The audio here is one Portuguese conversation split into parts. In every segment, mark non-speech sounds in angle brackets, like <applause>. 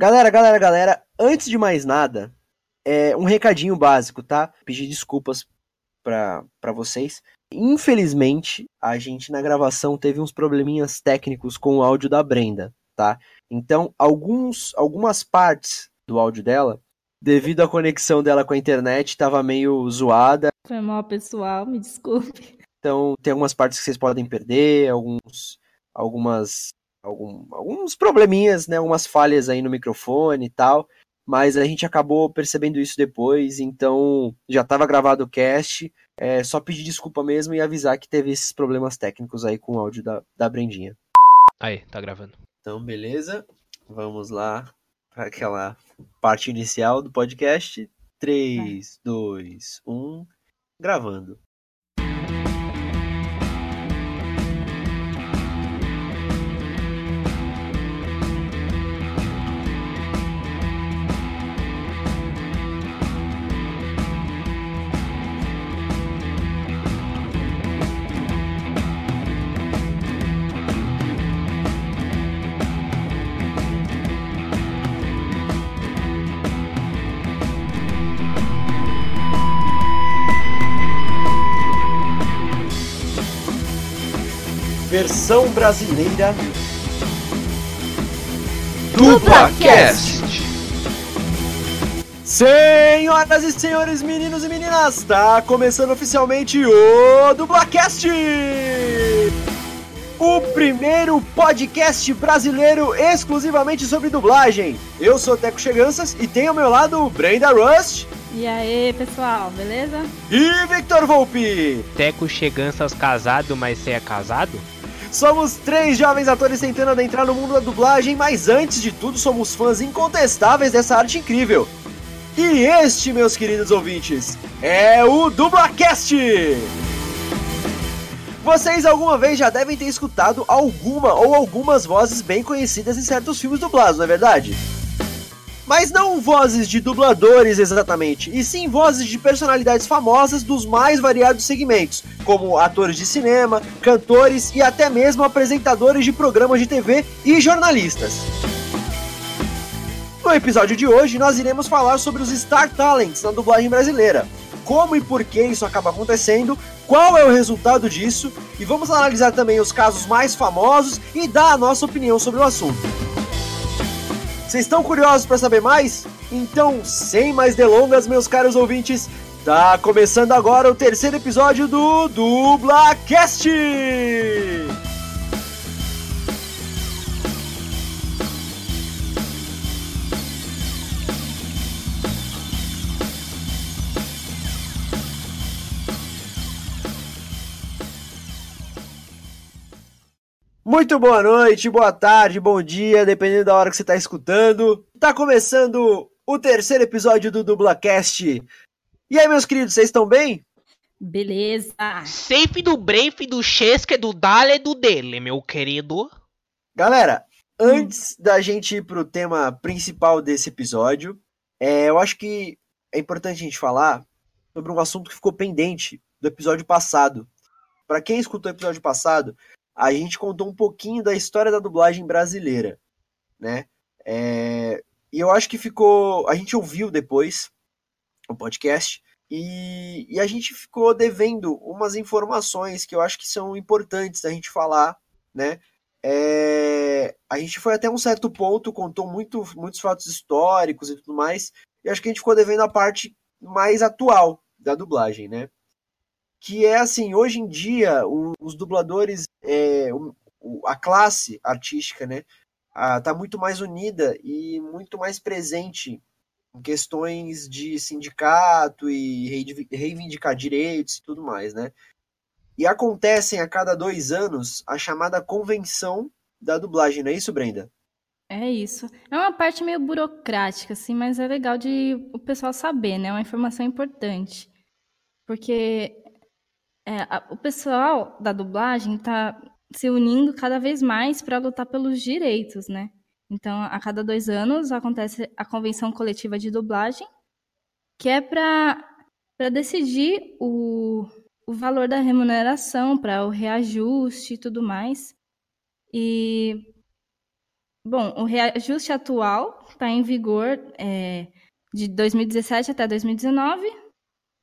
Galera, galera, galera, antes de mais nada, é um recadinho básico, tá? Pedir desculpas para vocês. Infelizmente, a gente na gravação teve uns probleminhas técnicos com o áudio da Brenda, tá? Então, alguns, algumas partes do áudio dela, devido à conexão dela com a internet, estava meio zoada. Foi mal, pessoal, me desculpe. Então, tem algumas partes que vocês podem perder, alguns, algumas, algum, alguns probleminhas, né? Algumas falhas aí no microfone e tal mas a gente acabou percebendo isso depois, então já estava gravado o cast, é só pedir desculpa mesmo e avisar que teve esses problemas técnicos aí com o áudio da, da Brendinha. Aí, tá gravando. Então, beleza, vamos lá para aquela parte inicial do podcast. 3, 2, 1, gravando. Versão brasileira DublaCast. Senhoras e senhores, meninos e meninas, está começando oficialmente o DublaCast! O primeiro podcast brasileiro exclusivamente sobre dublagem. Eu sou Teco Cheganças e tenho ao meu lado Brenda Rust. E aí, pessoal, beleza? E Victor Volpe. Teco Cheganças casado, mas você é casado? Somos três jovens atores tentando adentrar no mundo da dublagem, mas antes de tudo somos fãs incontestáveis dessa arte incrível. E este, meus queridos ouvintes, é o DublaCast! Vocês alguma vez já devem ter escutado alguma ou algumas vozes bem conhecidas em certos filmes dublados, não é verdade? Mas não vozes de dubladores exatamente, e sim vozes de personalidades famosas dos mais variados segmentos, como atores de cinema, cantores e até mesmo apresentadores de programas de TV e jornalistas. No episódio de hoje, nós iremos falar sobre os Star Talents na dublagem brasileira, como e por que isso acaba acontecendo, qual é o resultado disso, e vamos analisar também os casos mais famosos e dar a nossa opinião sobre o assunto. Vocês estão curiosos para saber mais? Então, sem mais delongas, meus caros ouvintes, tá começando agora o terceiro episódio do DublaCast! Muito boa noite, boa tarde, bom dia, dependendo da hora que você está escutando. Tá começando o terceiro episódio do DublaCast. E aí, meus queridos, vocês estão bem? Beleza. Safe do Brave, do Chesca, do Dale do dele, meu querido. Galera, antes hum. da gente ir pro tema principal desse episódio, é, eu acho que é importante a gente falar sobre um assunto que ficou pendente do episódio passado. Para quem escutou o episódio passado, a gente contou um pouquinho da história da dublagem brasileira, né? É, e eu acho que ficou. A gente ouviu depois o podcast e, e, a gente ficou devendo umas informações que eu acho que são importantes da gente falar, né? É, a gente foi até um certo ponto, contou muito, muitos fatos históricos e tudo mais, e acho que a gente ficou devendo a parte mais atual da dublagem, né? Que é assim, hoje em dia, o, os dubladores, é, o, a classe artística, né, está muito mais unida e muito mais presente em questões de sindicato e reivindicar direitos e tudo mais, né? E acontecem a cada dois anos a chamada convenção da dublagem, não é isso, Brenda? É isso. É uma parte meio burocrática, assim, mas é legal de o pessoal saber, né? É uma informação importante. Porque é, a, o pessoal da dublagem está se unindo cada vez mais para lutar pelos direitos, né? Então, a cada dois anos acontece a convenção coletiva de dublagem, que é para decidir o, o valor da remuneração, para o reajuste e tudo mais. E Bom, o reajuste atual está em vigor é, de 2017 até 2019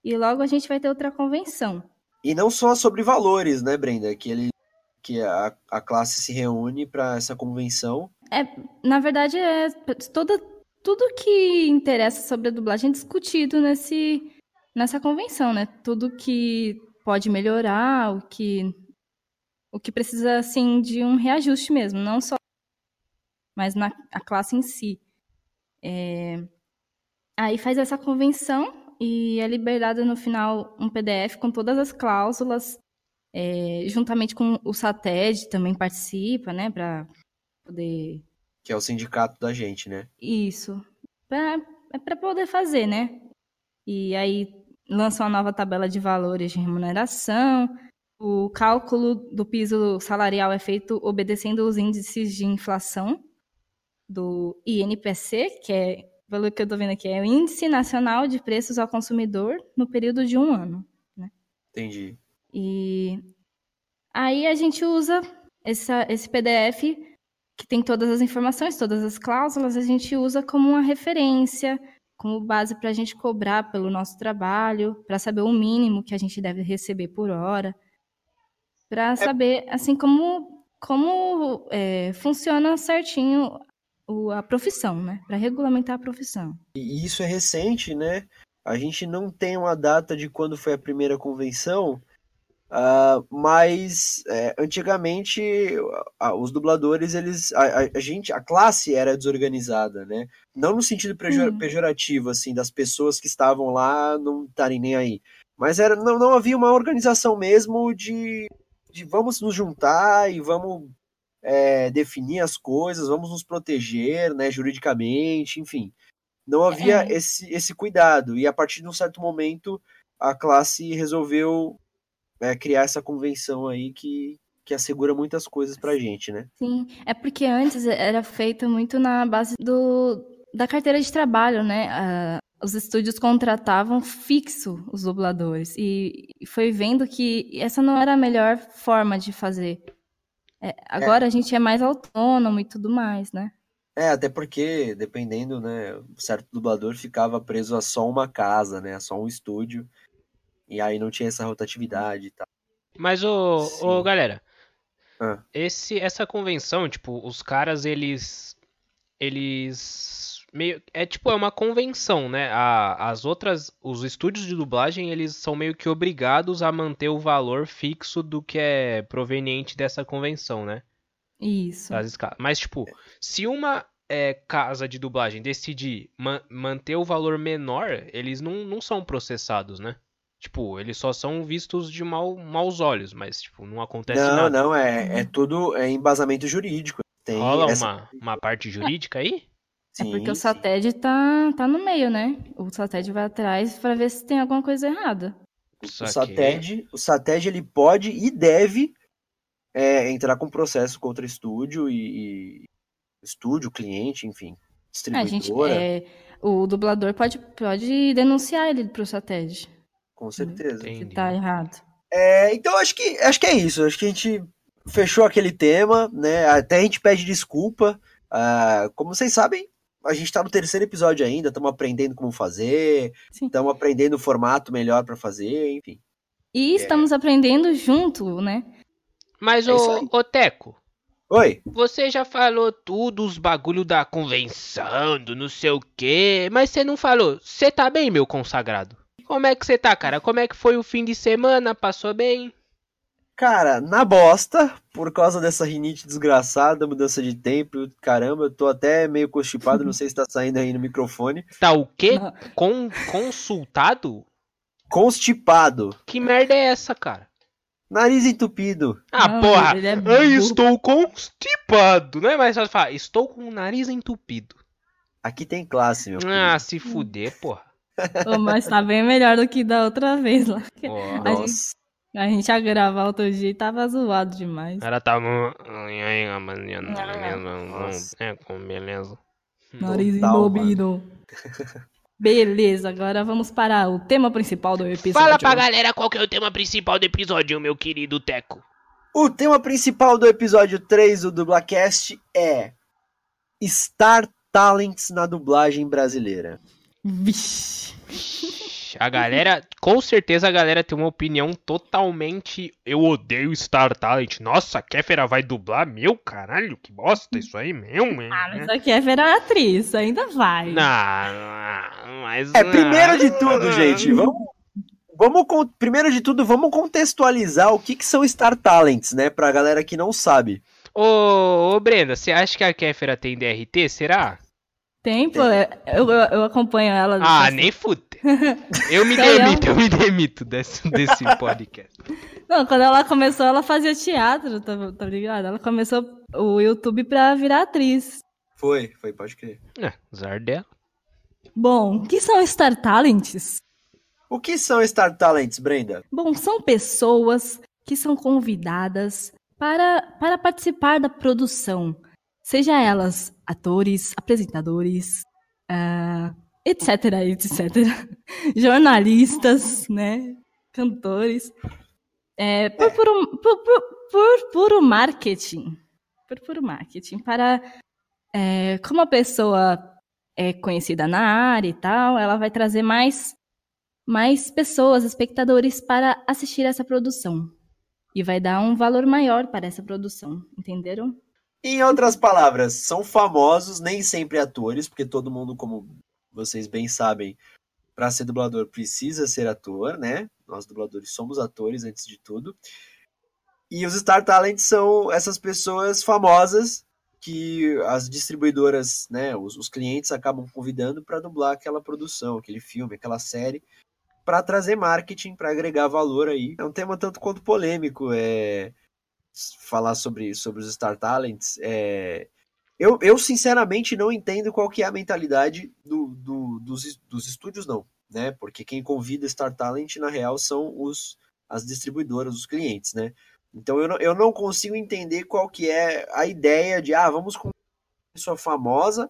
e logo a gente vai ter outra convenção. E não só sobre valores, né, Brenda? Que, ele, que a, a classe se reúne para essa convenção. É, na verdade, é toda, tudo que interessa sobre a dublagem é discutido nesse, nessa convenção, né? Tudo que pode melhorar, o que, o que precisa, assim, de um reajuste mesmo, não só mas na a classe em si. É, aí faz essa convenção e é liberado no final um PDF com todas as cláusulas, é, juntamente com o SATED também participa, né, para poder... Que é o sindicato da gente, né? Isso. Pra, é para poder fazer, né? E aí lança uma nova tabela de valores de remuneração, o cálculo do piso salarial é feito obedecendo os índices de inflação do INPC, que é, pelo que eu estou vendo aqui, é o Índice Nacional de Preços ao Consumidor no período de um ano. Né? Entendi. E aí a gente usa essa, esse PDF que tem todas as informações, todas as cláusulas, a gente usa como uma referência, como base para a gente cobrar pelo nosso trabalho, para saber o mínimo que a gente deve receber por hora, para é... saber assim como como é, funciona certinho o, a profissão, né? Para regulamentar a profissão. E isso é recente, né? A gente não tem uma data de quando foi a primeira convenção, uh, mas é, antigamente os dubladores, eles, a, a, gente, a classe era desorganizada, né? Não no sentido pejor, pejorativo, assim, das pessoas que estavam lá não estarem nem aí, mas era, não, não havia uma organização mesmo de, de vamos nos juntar e vamos é, definir as coisas, vamos nos proteger, né, juridicamente, enfim. Não havia é. esse, esse cuidado. E a partir de um certo momento, a classe resolveu é, criar essa convenção aí que, que assegura muitas coisas pra gente, né? Sim, é porque antes era feito muito na base do, da carteira de trabalho, né? Os estúdios contratavam fixo os dubladores e foi vendo que essa não era a melhor forma de fazer. É, agora é. a gente é mais autônomo e tudo mais, né? É, até porque, dependendo, né, certo dublador ficava preso a só uma casa, né, a só um estúdio, e aí não tinha essa rotatividade e tal. Mas, ô, ô galera, ah. esse, essa convenção, tipo, os caras, eles, eles meio é tipo é uma convenção, né? A, as outras, os estúdios de dublagem eles são meio que obrigados a manter o valor fixo do que é proveniente dessa convenção, né? Isso. Mas tipo, se uma é, casa de dublagem decidir ma manter o valor menor, eles não, não são processados, né? Tipo, eles só são vistos de mau, maus olhos, mas tipo, não acontece não, nada. Não, não, é, é tudo é embasamento jurídico. Tem Rola essa... uma, uma parte jurídica aí? Sim, é porque o SATED tá, tá no meio, né? O SATED vai atrás para ver se tem alguma coisa errada. O SATED, o SATED ele pode e deve é, entrar com processo contra estúdio e, e estúdio, cliente, enfim, distribuidora. É, gente, é, o dublador pode, pode denunciar ele pro SATED. Com certeza. Se tá errado. É, então acho que acho que é isso. Acho que a gente fechou aquele tema, né? Até a gente pede desculpa. Uh, como vocês sabem, a gente tá no terceiro episódio ainda, estamos aprendendo como fazer, estamos aprendendo o formato melhor para fazer, enfim. E é. estamos aprendendo junto, né? Mas, é ô, ô Teco. Oi. Você já falou tudo, os bagulho da convenção, do não sei o quê, mas você não falou. Você tá bem, meu consagrado? Como é que você tá, cara? Como é que foi o fim de semana? Passou bem? Cara, na bosta, por causa dessa rinite desgraçada, mudança de tempo, caramba, eu tô até meio constipado, não sei se tá saindo aí no microfone. Tá o quê? Con consultado? Constipado. Que merda é essa, cara? Nariz entupido. Ah, não, porra! É eu estou constipado. Não é mais fácil falar, estou com o nariz entupido. Aqui tem classe, meu Ah, se fuder, porra. mas tá bem melhor do que da outra vez lá. Oh, a, gente, a gente ia gravar outro dia e tava zoado demais. Ela tava. Aí, rapaziada, beleza? É, com beleza. Nariz entupido. <laughs> Beleza, agora vamos para o tema principal do episódio. Fala pra galera qual que é o tema principal do episódio, meu querido Teco. O tema principal do episódio 3 do Dublacast é Star Talents na dublagem brasileira? Vixe. A galera, com certeza a galera tem uma opinião totalmente. Eu odeio Star Talent. Nossa, a Kéfera vai dublar? Meu caralho, que bosta isso aí mesmo. Ah, mas a Kéfera é atriz, ainda vai. Não, mas. É, primeiro de tudo, gente, vamos. Vamos, primeiro de tudo, vamos contextualizar o que, que são Star Talents, né? Pra galera que não sabe. Ô, ô Brenda, você acha que a Kéfera tem DRT? Será? Tem, pô. Eu, eu, eu acompanho ela. Ah, nem fute. <laughs> Eu me demito, eu me demito desse, desse <laughs> podcast. Não, quando ela começou, ela fazia teatro, tá, tá ligado? Ela começou o YouTube pra virar atriz. Foi, foi, pode crer. É, dela. Bom, o que são Star Talents? O que são Star Talents, Brenda? Bom, são pessoas que são convidadas para, para participar da produção. Seja elas atores, apresentadores, uh, etc, etc. Jornalistas, né? Cantores. É, por, puro, por, por, por puro marketing. Por puro marketing. Para. É, como a pessoa é conhecida na área e tal, ela vai trazer mais, mais pessoas, espectadores, para assistir essa produção. E vai dar um valor maior para essa produção, entenderam? Em outras palavras, são famosos, nem sempre atores, porque todo mundo, como vocês bem sabem, para ser dublador precisa ser ator, né? Nós dubladores somos atores antes de tudo. E os Star Talents são essas pessoas famosas que as distribuidoras, né, os, os clientes acabam convidando para dublar aquela produção, aquele filme, aquela série, para trazer marketing, para agregar valor aí. É um tema tanto quanto polêmico, é falar sobre, sobre os Star Talents. É, eu, eu sinceramente não entendo qual que é a mentalidade do, do, dos, dos estúdios, não. Né? Porque quem convida Star Talent, na real, são os, as distribuidoras, os clientes, né? Então eu não, eu não consigo entender qual que é a ideia de, ah, vamos com uma pessoa famosa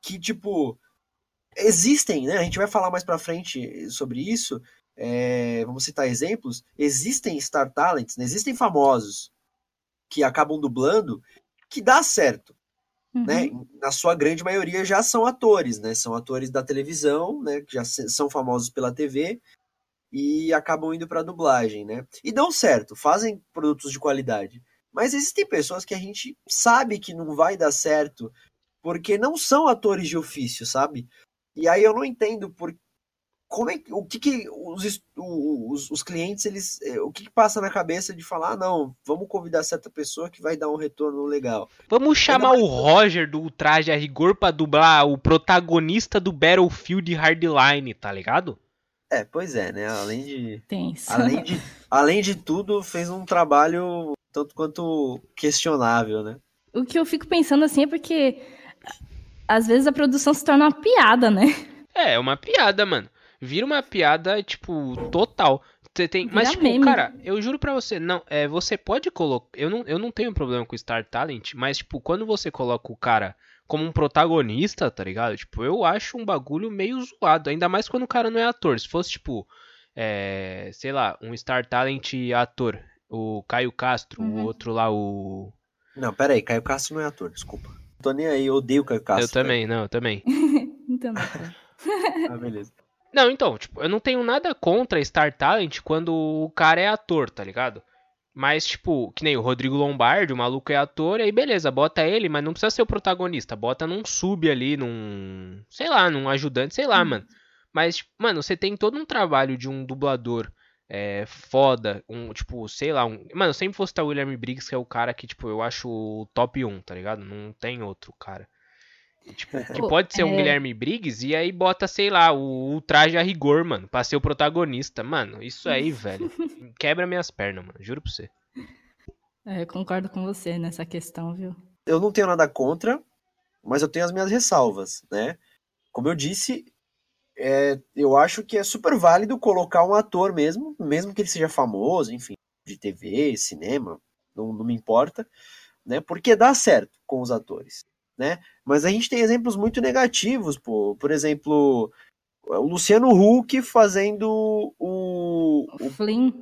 que, tipo, existem, né? A gente vai falar mais pra frente sobre isso. É, vamos citar exemplos. Existem Star Talents, né? existem famosos que acabam dublando que dá certo. Né? Uhum. Né? Na sua grande maioria já são atores, né? São atores da televisão, né? Que já são famosos pela TV e acabam indo para dublagem, né? E dão certo, fazem produtos de qualidade. Mas existem pessoas que a gente sabe que não vai dar certo porque não são atores de ofício, sabe? E aí eu não entendo por como é o que, que os, os, os, clientes eles eh, o que, que, passa na cabeça de falar ah, não vamos convidar certa pessoa que vai dar um retorno legal. Vamos chamar o Roger do traje a rigor para dublar o protagonista do Battlefield Hardline tá ligado? É pois é né? Além de Tenso. além de <laughs> além de tudo fez um trabalho tanto quanto questionável né? O que eu fico pensando assim é porque às vezes a produção se torna uma piada né? É, é uma piada, mano vira uma piada, tipo, total. Você tem, mas tipo, meme. cara, eu juro pra você, não, é, você pode colocar, eu não, eu não tenho problema com Star Talent, mas tipo, quando você coloca o cara como um protagonista, tá ligado? Tipo, eu acho um bagulho meio zoado, ainda mais quando o cara não é ator. Se fosse tipo, é, sei lá, um Star Talent ator, o Caio Castro, uhum. o outro lá, o Não, pera aí, Caio Castro não é ator, desculpa. Tô nem aí, eu odeio o Caio Castro. Eu também, não, eu também. <laughs> então, <laughs> ah, beleza. Não, então, tipo, eu não tenho nada contra Star Talent quando o cara é ator, tá ligado? Mas, tipo, que nem o Rodrigo Lombardi, o maluco é ator, aí beleza, bota ele, mas não precisa ser o protagonista. Bota num sub ali, num. Sei lá, num ajudante, sei lá, hum. mano. Mas, tipo, mano, você tem todo um trabalho de um dublador é, foda, um, tipo, sei lá, um. Mano, sempre fosse o William Briggs, que é o cara que, tipo, eu acho o top 1, tá ligado? Não tem outro cara. Tipo, que <laughs> pode ser um é... Guilherme Briggs e aí bota, sei lá, o, o, traje a rigor, mano, pra ser o protagonista. Mano, isso aí, <laughs> velho, quebra minhas pernas, mano, juro pra você. É, eu concordo com você nessa questão, viu? Eu não tenho nada contra, mas eu tenho as minhas ressalvas, né? Como eu disse, é, eu acho que é super válido colocar um ator mesmo, mesmo que ele seja famoso, enfim, de TV, cinema, não, não me importa, né? Porque dá certo com os atores né? Mas a gente tem exemplos muito negativos, pô. Por exemplo, o Luciano Huck fazendo o. O, o Flynn.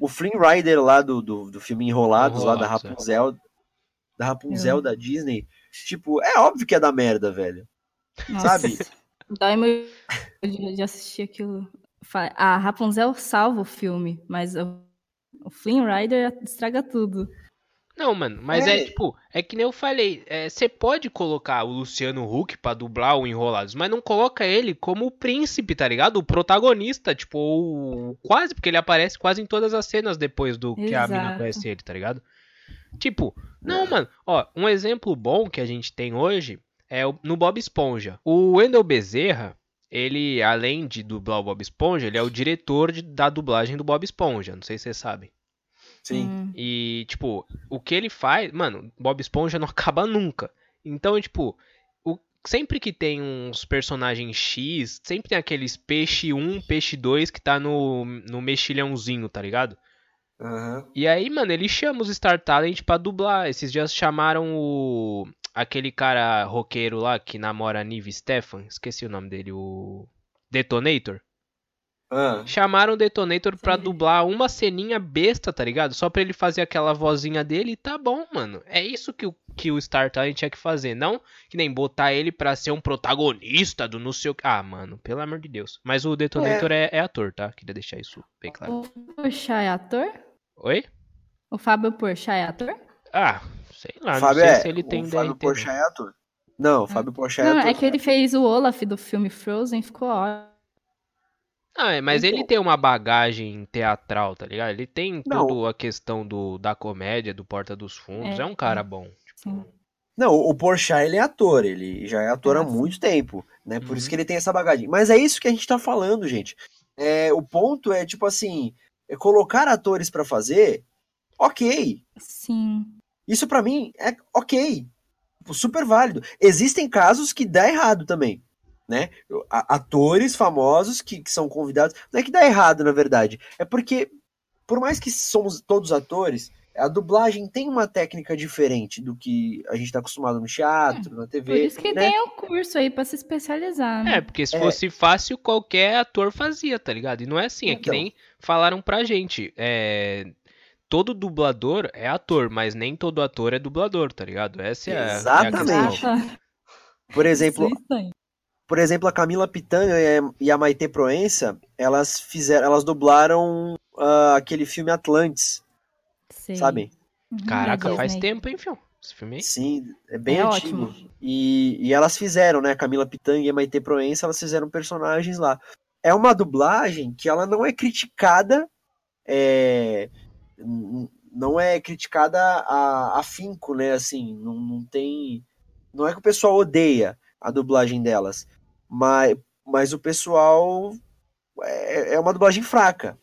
O Flynn Rider lá do, do, do filme Enrolados, lá da Rapunzel. Da Rapunzel da Disney. Tipo, é óbvio que é da merda, velho. Nossa. Sabe? <laughs> Dói meu de assistir aquilo. A Rapunzel salva o filme, mas o Flynn Rider estraga tudo. Não, mano, mas é, é tipo, é que nem eu falei, você é, pode colocar o Luciano Huck pra dublar o Enrolados, mas não coloca ele como o príncipe, tá ligado? O protagonista, tipo, o, quase, porque ele aparece quase em todas as cenas depois do Exato. que a mina conhece ele, tá ligado? Tipo, não, mano, ó, um exemplo bom que a gente tem hoje é no Bob Esponja. O Wendell Bezerra, ele, além de dublar o Bob Esponja, ele é o diretor de, da dublagem do Bob Esponja, não sei se vocês sabem. Sim. Hum. E, tipo, o que ele faz. Mano, Bob Esponja não <laughs> acaba nunca. Então, tipo, o, sempre que tem uns personagens X, sempre tem aqueles peixe 1, peixe 2 que tá no, no mexilhãozinho, tá ligado? Uhum. E aí, mano, ele chama os Star Talent pra dublar. Esses dias chamaram o. aquele cara roqueiro lá que namora a Nive Stefan. Esqueci o nome dele, o. Detonator. Ah. Chamaram o Detonator pra dublar uma ceninha besta, tá ligado? Só pra ele fazer aquela vozinha dele e tá bom, mano. É isso que o, que o Star Talent tinha que fazer. Não que nem botar ele pra ser um protagonista do não sei o que. Ah, mano, pelo amor de Deus. Mas o Detonator é, é, é ator, tá? Queria deixar isso bem claro. O Poxa é ator? Oi? O Fábio Porchat é ator? Ah, sei lá, Fábio não sei é, se ele tem o Fábio Porchat é ator. Não, o Fábio Porchat é ator. Não, é que ele fez o Olaf do filme Frozen, ficou ótimo. Ah, é, mas então... ele tem uma bagagem teatral, tá ligado? Ele tem não. toda a questão do, da comédia, do Porta dos Fundos. É, é um cara bom. Tipo... Não, o Porchat, ele é ator. Ele já é ator há muito tempo, né? Por uhum. isso que ele tem essa bagagem. Mas é isso que a gente tá falando, gente. É, o ponto é, tipo assim, é colocar atores para fazer, ok. Sim. Isso para mim é ok. Super válido. Existem casos que dá errado também né? Atores famosos que, que, são convidados. Não é que dá errado, na verdade. É porque, por mais que somos todos atores, a dublagem tem uma técnica diferente do que a gente está acostumado no teatro, é, na TV. Por isso que né? tem o curso aí para se especializar. Né? É, porque se é. fosse fácil, qualquer ator fazia, tá ligado? E não é assim, é então. que nem falaram pra gente. É, todo dublador é ator, mas nem todo ator é dublador, tá ligado? Essa é Exatamente. A, é a Por exemplo, por exemplo, a Camila Pitanga e a Maite Proença, elas fizeram, elas dublaram uh, aquele filme Atlantis. Sim. Sabe? Uhum, Caraca, faz tempo, hein, filho? Esse filme aí? Sim, é bem é antigo. Ótimo. E, e elas fizeram, né? A Camila Pitanga e a Maite Proença, elas fizeram personagens lá. É uma dublagem que ela não é criticada, é, não é criticada a afinco, né? Assim, não, não tem. Não é que o pessoal odeia a dublagem delas. Mas, mas o pessoal é, é uma dublagem fraca.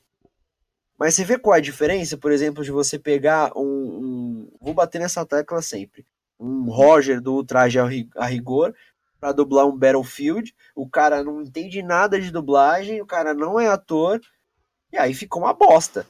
Mas você vê qual é a diferença, por exemplo, de você pegar um, um vou bater nessa tecla sempre, um Roger do Traje a Rigor para dublar um Battlefield, o cara não entende nada de dublagem, o cara não é ator, e aí ficou uma bosta.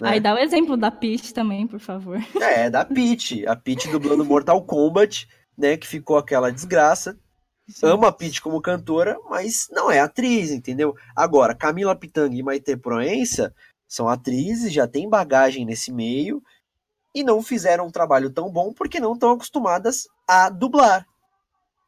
Né? Aí dá o exemplo da Peach também, por favor. É, da Peach, a Peach dublando Mortal Kombat, né, que ficou aquela desgraça, Sim. ama a Pitty como cantora, mas não é atriz, entendeu? Agora, Camila Pitanga e Maite Proença são atrizes, já têm bagagem nesse meio e não fizeram um trabalho tão bom porque não estão acostumadas a dublar,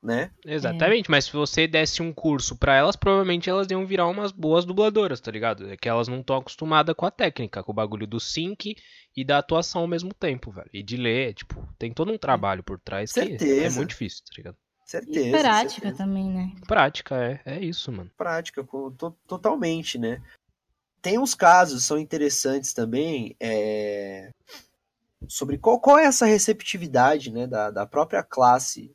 né? Exatamente, é. mas se você desse um curso para elas, provavelmente elas iam virar umas boas dubladoras, tá ligado? É que elas não estão acostumadas com a técnica, com o bagulho do sync e da atuação ao mesmo tempo, velho. E de ler, tipo, tem todo um trabalho por trás Certeza. que é muito difícil, tá ligado? Certeza. E prática certeza. também, né? Prática, é, é isso, mano. Prática, to, totalmente, né? Tem uns casos, são interessantes também, é... sobre qual, qual é essa receptividade né, da, da própria classe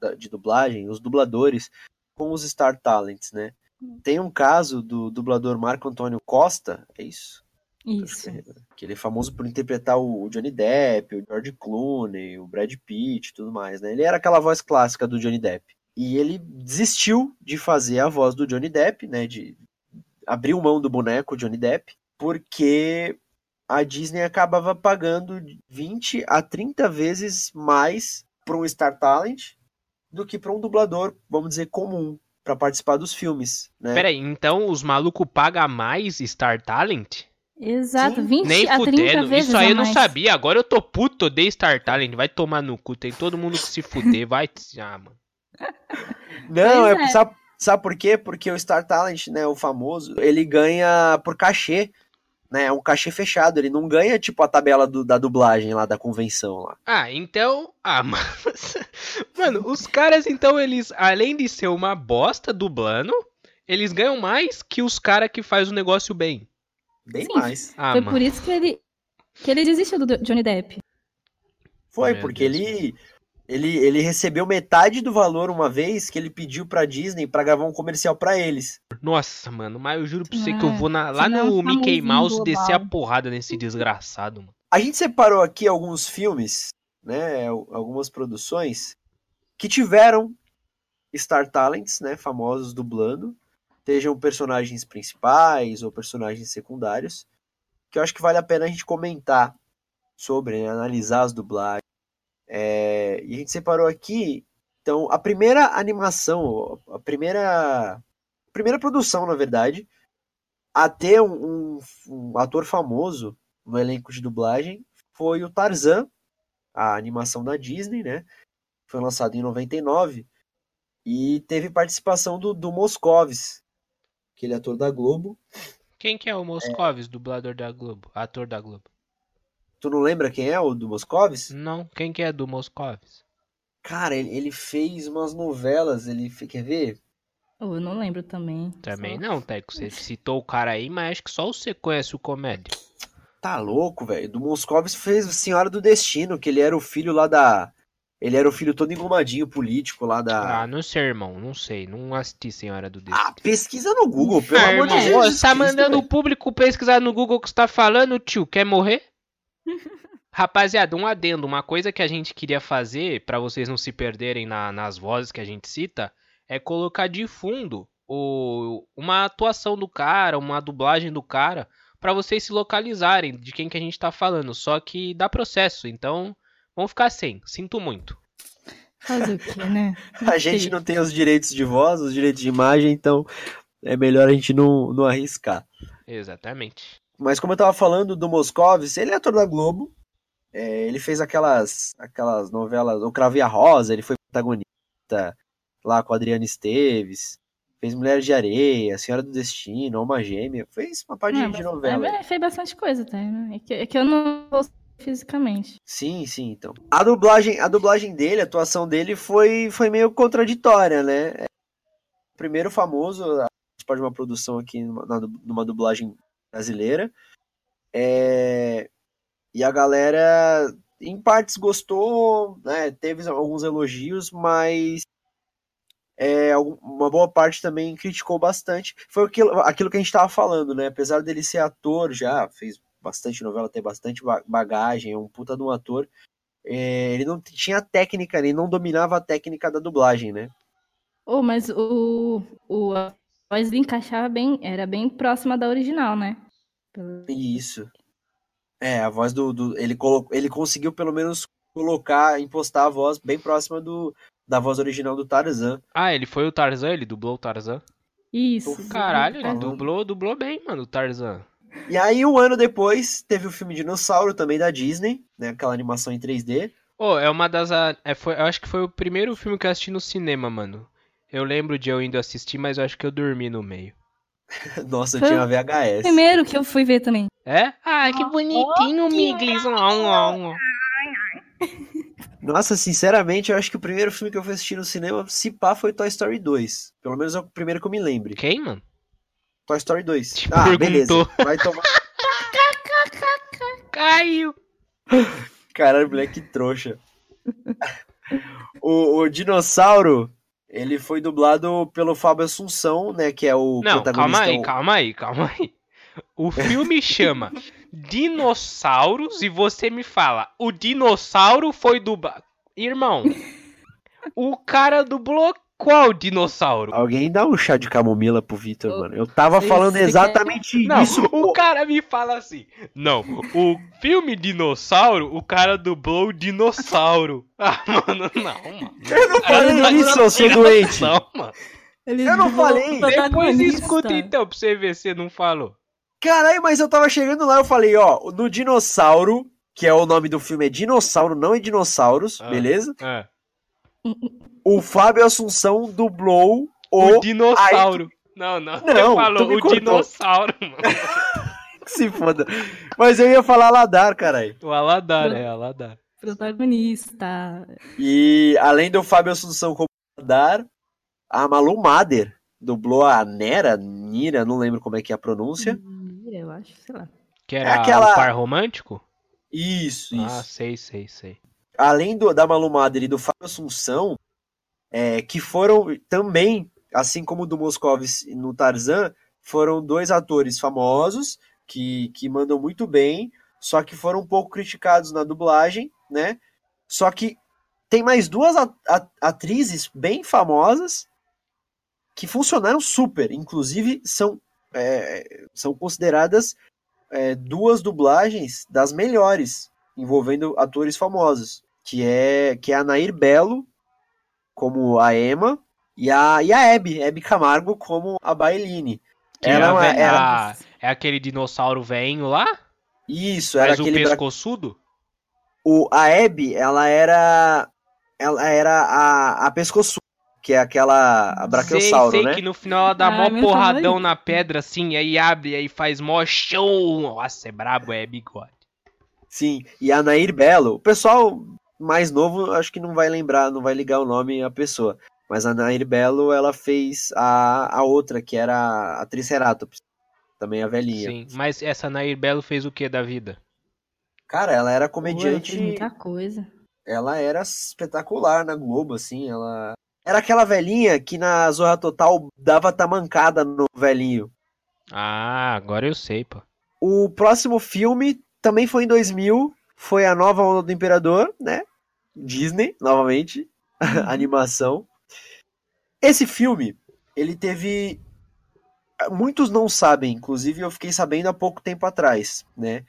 da, de dublagem, os dubladores, com os Star Talents, né? Hum. Tem um caso do dublador Marco Antônio Costa, é isso? Isso. Que ele é famoso por interpretar o Johnny Depp, o George Clooney, o Brad Pitt e tudo mais, né? Ele era aquela voz clássica do Johnny Depp. E ele desistiu de fazer a voz do Johnny Depp, né? De abriu mão do boneco Johnny Depp, porque a Disney acabava pagando 20 a 30 vezes mais para um Star Talent do que para um dublador, vamos dizer, comum, para participar dos filmes, né? Peraí, então os malucos pagam mais Star Talent? Exato, Sim. 20 Nem a 30 fudendo. vezes Isso aí eu não sabia. Agora eu tô puto, odeio Star Talent. Vai tomar no cu. Tem todo mundo que se fuder. <laughs> Vai. Ah, mano. Não, é, é. Sabe, sabe por quê? Porque o Star Talent, né, o famoso, ele ganha por cachê né? É um cachê fechado, ele não ganha tipo a tabela do, da dublagem lá da convenção lá. Ah, então, ah, <laughs> mano, os caras então eles além de ser uma bosta dublando, eles ganham mais que os caras que faz o negócio bem. Bem Sim, mais. Ah, foi mano. por isso que ele que ele desistiu do Johnny Depp. Foi, Meu porque Deus ele ele, ele recebeu metade do valor uma vez que ele pediu pra Disney para gravar um comercial para eles. Nossa, mano, mas eu juro pra você é, que eu vou na, lá no Mickey Mouse descer a porrada nesse desgraçado, mano. A gente separou aqui alguns filmes, né, algumas produções que tiveram Star Talents, né, famosos dublando, sejam personagens principais ou personagens secundários, que eu acho que vale a pena a gente comentar sobre, né, analisar as dublagens é, e a gente separou aqui, então, a primeira animação, a primeira, a primeira produção, na verdade, a ter um, um, um ator famoso no elenco de dublagem foi o Tarzan, a animação da Disney, né? Foi lançado em 99 e teve participação do, do aquele ator da Globo. Quem que é o Moscovis, é... dublador da Globo, ator da Globo? Tu não lembra quem é o do Moscovis? Não, quem que é do Moscovis? Cara, ele, ele fez umas novelas, ele quer ver? Eu não lembro também. Também só... não, Teco. Você citou o cara aí, mas acho que só você conhece o comédia. Tá louco, velho. Do Moscovis fez Senhora do Destino, que ele era o filho lá da. Ele era o filho todo engomadinho político lá da. Ah, não sei, irmão. Não sei. Não assisti Senhora do Destino. Ah, pesquisa no Google, pelo ah, amor de Deus. Você tá mandando o público pesquisar no Google o que você tá falando, tio? Quer morrer? <laughs> Rapaziada, um adendo, uma coisa que a gente queria fazer, para vocês não se perderem na, nas vozes que a gente cita, é colocar de fundo o, uma atuação do cara, uma dublagem do cara, para vocês se localizarem de quem que a gente tá falando. Só que dá processo, então vamos ficar sem. Sinto muito. Fazer o quê, né? <laughs> a gente não tem os direitos de voz, os direitos de imagem, então é melhor a gente não, não arriscar. Exatamente. Mas como eu tava falando do Moscovis, ele é ator da Globo. É, ele fez aquelas, aquelas novelas, O Cravo e a Rosa, ele foi protagonista lá com a Adriana Esteves. Fez Mulheres de Areia, Senhora do Destino, Alma Gêmea. Fez uma parte de novela. É, fez bastante coisa até, né? É que, é que eu não fisicamente. Sim, sim, então. A dublagem, a dublagem dele, a atuação dele foi, foi meio contraditória, né? É, primeiro famoso, pode uma produção aqui numa, numa dublagem brasileira. É... E a galera, em partes, gostou, né? teve alguns elogios, mas é, uma boa parte também criticou bastante. Foi aquilo, aquilo que a gente estava falando, né? Apesar dele ser ator já, fez bastante novela, tem bastante bagagem, é um puta de um ator. É, ele não tinha técnica, ele não dominava a técnica da dublagem, né? Oh, mas o, o a voz encaixava bem, era bem próxima da original, né? Isso. É, a voz do. do ele, colocou, ele conseguiu pelo menos colocar, impostar a voz bem próxima do, da voz original do Tarzan. Ah, ele foi o Tarzan? Ele dublou o Tarzan? Isso. Caralho, ele dublou, dublou bem, mano, o Tarzan. E aí, um ano depois, teve o filme Dinossauro também da Disney, né? Aquela animação em 3D. Oh, é uma das. É, foi, eu acho que foi o primeiro filme que eu assisti no cinema, mano. Eu lembro de eu indo assistir, mas eu acho que eu dormi no meio. <laughs> Nossa, eu Foi tinha uma VHS. Primeiro que eu fui ver também. É? Ah, que bonitinho, Miglis. Nossa, sinceramente, eu acho que o primeiro filme que eu fui assistir no cinema, se pá, foi Toy Story 2. Pelo menos é o primeiro que eu me lembre. Quem, mano? Toy Story 2. Te ah, perguntou. beleza. <laughs> Vai tomar. <laughs> Caiu. Caralho, moleque trouxa. o, o dinossauro ele foi dublado pelo Fábio Assunção, né? Que é o Não, protagonista. Calma aí, calma aí, calma aí. O filme chama Dinossauros e você me fala, o dinossauro foi dublado. Irmão, o cara dublou qual dinossauro? Alguém dá um chá de camomila pro Vitor, mano. Eu tava falando exatamente não, isso. O cara me fala assim. Não, o filme Dinossauro, o cara dublou o dinossauro. <laughs> Ah, mano, não, mano. Eu não falei tá isso, eu sou doente. Não, mano. eu não falei. Depois escuta então pra você ver se não falou. Caralho, mas eu tava chegando lá, eu falei, ó, no dinossauro, que é o nome do filme, é dinossauro, não é dinossauros, ah, beleza? É. O Fábio Assunção dublou o, o dinossauro. Aí... Não, não, não, falou o cortou. dinossauro, mano. <laughs> Se foda. Mas eu ia falar Aladar, caralho. O Aladar, é, Aladar. Protagonista. E além do Fábio Assunção como Aladar, a Malu Mader dublou a Nera, Nira, não lembro como é que é a pronúncia. Nira, eu acho, sei lá. Que era é aquela... par romântico? Isso, isso. Ah, sei, sei, sei. Além do, da Malu Mader e do Fábio Assunção, é, que foram também, assim como do Moscovis no Tarzan, foram dois atores famosos que, que mandam muito bem, só que foram um pouco criticados na dublagem, né? Só que tem mais duas atrizes bem famosas que funcionaram super. Inclusive, são, é, são consideradas é, duas dublagens das melhores, envolvendo atores famosos. Que é, que é a Nair Belo, como a Emma, e a, e a Abby, Abby Camargo, como a Bailine. Que ela, é, a, é aquele dinossauro velho lá? Isso, era Mas aquele... o pescoçudo? O, a Abby, ela era... Ela era a, a pescoçuda, que é aquela a brachiosauro, sei, sei né? que no final ela dá ah, mó porradão na pedra, assim, aí abre, aí faz mó show. Nossa, é brabo, é bigode. Sim, e a Nair Belo, o pessoal mais novo acho que não vai lembrar, não vai ligar o nome à pessoa. Mas a Nair Belo, ela fez a, a outra, que era a Triceratops. Também a velhinha. Sim, mas essa Nair Belo fez o que da vida? Cara, ela era comediante. Pô, muita coisa. Ela era espetacular na Globo, assim. Ela. Era aquela velhinha que na Zorra Total dava tamancada no velhinho. Ah, agora eu sei, pô. O próximo filme também foi em 2000. Foi a nova onda do Imperador, né? Disney, novamente. <laughs> Uhum. Animação. Esse filme, ele teve. Muitos não sabem, inclusive eu fiquei sabendo há pouco tempo atrás, né?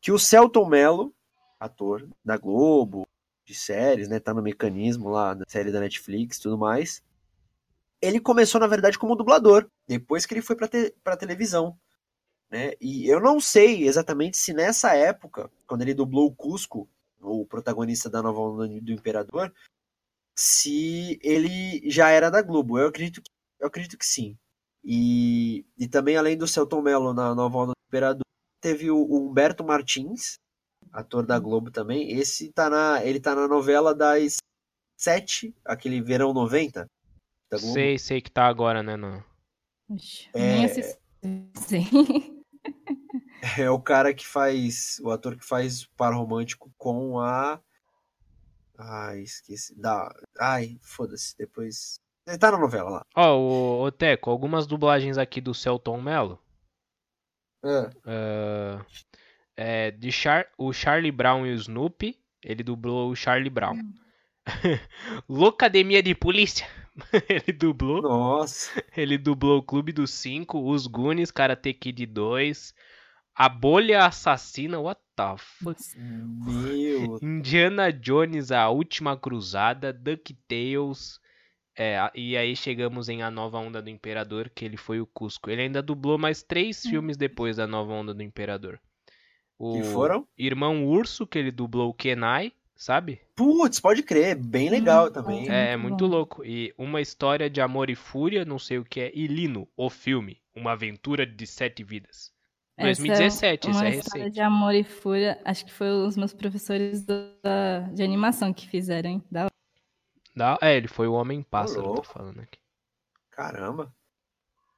Que o Celton Mello, ator da Globo, de séries, né? Tá no mecanismo lá da série da Netflix e tudo mais. Ele começou, na verdade, como dublador, depois que ele foi pra, te pra televisão. Né? E eu não sei exatamente se nessa época, quando ele dublou o Cusco, o protagonista da nova onda do Imperador, se ele já era da Globo. Eu acredito que, eu acredito que sim. E, e também, além do Celton Mello na Nova Onda do Imperador, teve o, o, Humberto Martins, ator da Globo também. Esse tá na, ele tá na novela das sete, aquele Verão 90. Sei, sei que tá agora, né? No... É... <laughs> é o cara que faz, o ator que faz par romântico com a Ai, esqueci. Da... Ai, foda-se. Depois. Ele tá na novela lá. Ó, oh, o, o Teco, algumas dublagens aqui do Celton Mello. Ah. Uh, é, de Char o Charlie Brown e o Snoopy. Ele dublou o Charlie Brown. Hum. <laughs> Locademia de Polícia. <laughs> ele dublou. Nossa. Ele dublou o Clube dos Cinco, Os Goonies, Karate Kid 2, A Bolha Assassina, what the fuck? Meu. Indiana Jones, A Última Cruzada, DuckTales. É, e aí chegamos em A Nova Onda do Imperador, que ele foi o Cusco. Ele ainda dublou mais três hum. filmes depois da Nova Onda do Imperador. O que foram? Irmão Urso, que ele dublou o Kenai, sabe? Putz, pode crer, bem legal hum, também. É, é muito louco. E Uma História de Amor e Fúria, não sei o que é, e Lino, o filme, Uma Aventura de Sete Vidas. 2017, essa é, uma história de amor e fúria. Acho que foi os meus professores da, de animação que fizeram, hein? Da... Da, é, ele foi o Homem Pássaro, tô falando aqui. Caramba.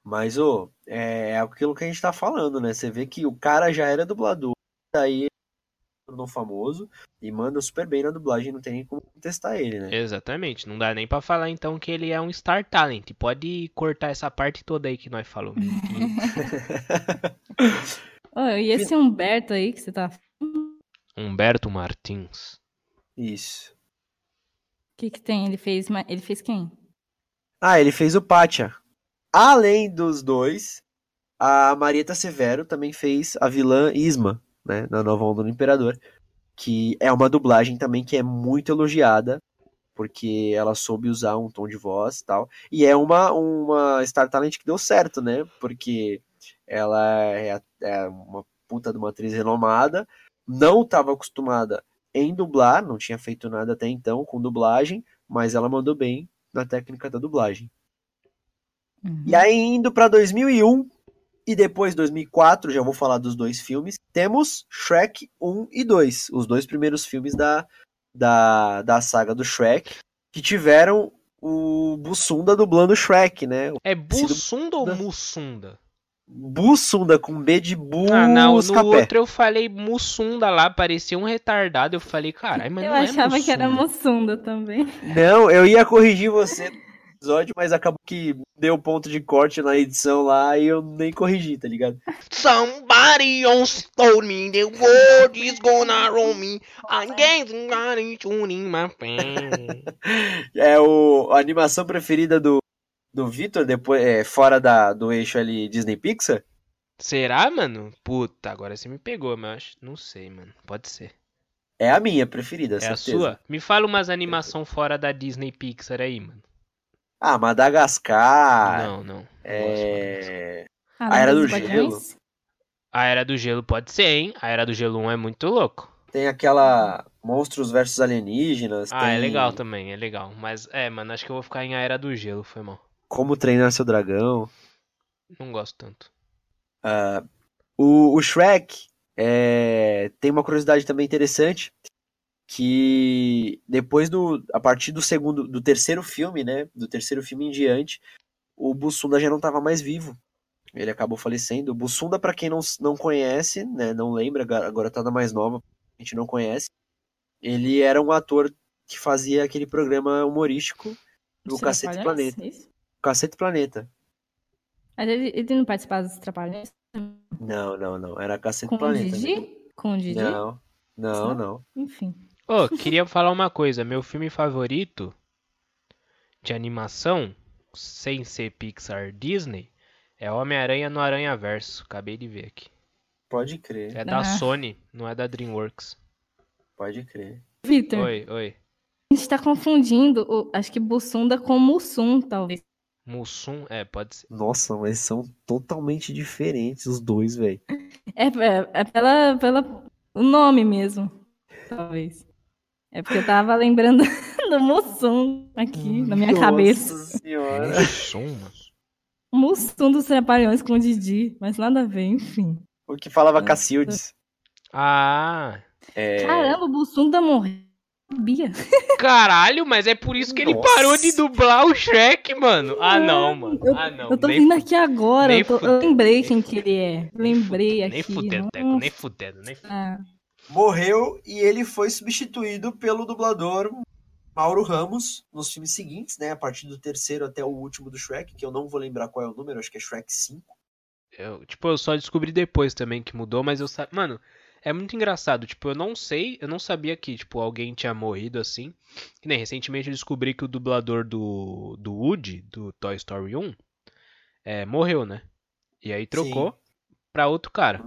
Mas, ô, é, é aquilo que a gente tá falando, né? Você vê que o cara já era dublador, daí tornou famoso e manda super bem na dublagem, não tem nem como testar ele, né? Exatamente, não dá nem para falar então que ele é um star talent. Pode cortar essa parte toda aí que nós falamos. <laughs> oh, e esse Humberto aí que você tá Humberto Martins. Isso. O que que tem? Ele fez, ele fez quem? Ah, ele fez o Pátia. Além dos dois, a Marieta Severo também fez a vilã Isma né, na nova onda do Imperador, que é uma dublagem também que é muito elogiada, porque ela soube usar um tom de voz e tal. E é uma, uma Star Talent que deu certo, né? Porque Ela é, é uma puta de uma atriz renomada, não estava acostumada em dublar, não tinha feito nada até então com dublagem, mas ela mandou bem na técnica da dublagem. Uhum. E aí, indo para 2001 e depois 2004, já vou falar dos dois filmes, temos Shrek 1 e 2, os dois primeiros filmes da, da, da saga do Shrek, que tiveram o Bussunda dublando Shrek, né? É Bussunda ou Mussunda? Bussunda, com B de Bus. Ah, não, no outro eu falei Mussunda lá, parecia um retardado. Eu falei, caralho, mas eu não é achava que era Mussunda também. Não, eu ia corrigir você episódio, mas acabou que deu ponto de corte na edição lá e eu nem corrigi, tá ligado? Somebody once told me the world is gonna roll me. Getting tuning my pen. <laughs> É o, a animação preferida do do Vitor, depois, é, fora da, do eixo ali Disney Pixar? Será, mano? Puta, agora você me pegou, mas não sei, mano. Pode ser. É a minha preferida, É certeza. a sua? Me fala umas animação fora da Disney Pixar aí, mano. Ah, Madagascar. Não, não. É... a Era do Gelo. A Era do Gelo pode ser, hein? A Era do Gelo 1 é muito louco. Tem aquela Monstros versus Alienígenas. Ah, tem... é legal também, é legal. Mas, é, mano, acho que eu vou ficar em A Era do Gelo, foi mal. Como Treinar Seu Dragão. Não gosto tanto. Uh, o, o, Shrek é, tem uma curiosidade também interessante que depois do a partir do segundo do terceiro filme né do terceiro filme em diante o Bussunda já não estava mais vivo ele acabou falecendo o Bussunda para quem não, não conhece né não lembra agora tá na mais nova a gente não conhece ele era um ator que fazia aquele programa humorístico do Cacete Planeta isso? Cacete Planeta. Mas ele, ele não participava dos Trapalhões? Não, não, não. Era Cacete Com Planeta. Com o Didi? Com o Didi? Não, não, não. Enfim. Ô, oh, queria falar uma coisa. Meu filme favorito de animação, sem ser Pixar Disney, é Homem-Aranha no Aranha Verso. Acabei de ver aqui. Pode crer. É da ah. Sony, não é da DreamWorks. Pode crer. Vitor. Oi, oi. A gente tá confundindo, o, acho que Bussunda com Mussum, talvez. Mussum, é, pode ser. Nossa, mas são totalmente diferentes os dois, velho. É, é, é, pela, pela o nome mesmo, talvez. É porque eu tava lembrando <laughs> do Mussum aqui na minha Nossa cabeça. Senhora. Mussum, Mussum dos Trapalhões com o Didi, mas nada a ver, enfim. O que falava Cacildes. Ah. É... Caramba, o Bussunda morreu sabia. <laughs> Caralho, mas é por isso que ele Nossa. parou de dublar o Shrek, mano. Ah, não, mano. Eu, ah, não. Eu tô vindo aqui agora. Eu, tô, eu, lembrei quem que ele é. Lembrei aqui. Nem fudendo, Teco, nem fudendo, nem fudendo. Ah. Morreu e ele foi substituído pelo dublador Mauro Ramos nos filmes seguintes, né? A partir do terceiro até o último do Shrek, que eu não vou lembrar qual é o número, acho que é Shrek 5. Eu, tipo, eu só descobri depois também que mudou, mas eu sabia. Mano, é muito engraçado. Tipo, eu não sei, eu não sabia que, tipo, alguém tinha morrido assim. Que nem recentemente eu descobri que o dublador do, do Woody, do Toy Story 1, é, morreu, né? E aí trocou Sim. pra outro cara.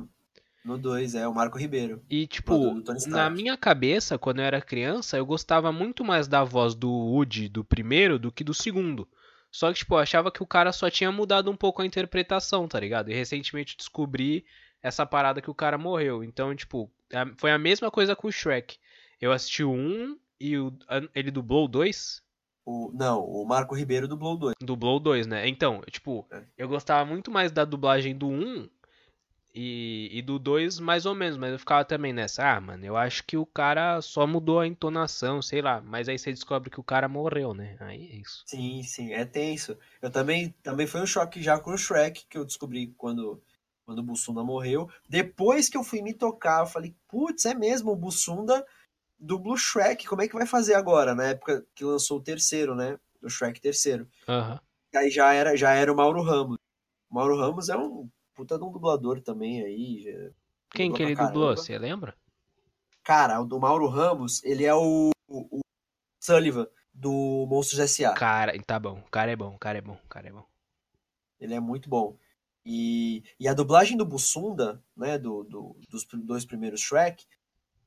No 2, é o Marco Ribeiro. E, tipo, na minha cabeça, quando eu era criança, eu gostava muito mais da voz do Woody do primeiro do que do segundo. Só que, tipo, eu achava que o cara só tinha mudado um pouco a interpretação, tá ligado? E recentemente descobri essa parada que o cara morreu. Então, tipo, foi a mesma coisa com o Shrek. Eu assisti o 1 e o, ele dublou o 2. O, não, o Marco Ribeiro dublou o 2. Dublou o 2, né? Então, tipo, é. eu gostava muito mais da dublagem do 1 e, e do 2 mais ou menos, mas eu ficava também nessa, ah, mano, eu acho que o cara só mudou a entonação, sei lá, mas aí você descobre que o cara morreu, né? Aí é isso. Sim, sim, é tenso. Eu também, também foi um choque já com o Shrek que eu descobri quando quando o Bussunda morreu. Depois que eu fui me tocar, eu falei, putz, é mesmo, o Bussunda do Blue Shrek, como é que vai fazer agora? Na época que lançou o terceiro, né? O Shrek terceiro. Uhum. Aí já era, já era o Mauro Ramos. O Mauro Ramos é um puta de um dublador também aí. Quem que ele dublou, você lembra? Cara, o do Mauro Ramos, ele é o, o, o Sullivan do Monstros S.A. Cara, tá bom, o cara é bom, o cara é bom, o cara é bom. Ele é muito bom. E, e a dublagem do Bussunda, né, do, do, dos dois primeiros Shrek,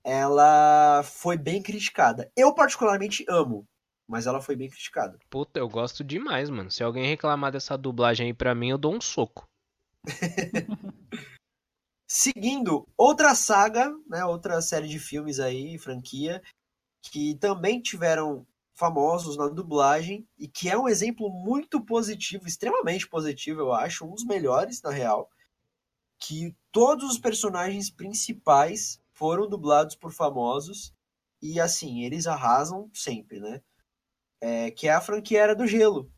ela foi bem criticada. Eu particularmente amo, mas ela foi bem criticada. Puta, eu gosto demais, mano. Se alguém reclamar dessa dublagem aí pra mim, eu dou um soco. <laughs> Seguindo, outra saga, né, outra série de filmes aí, franquia, que também tiveram famosos na dublagem e que é um exemplo muito positivo, extremamente positivo, eu acho, um dos melhores, na real, que todos os personagens principais foram dublados por famosos e, assim, eles arrasam sempre, né? É, que é a franquia Era do Gelo.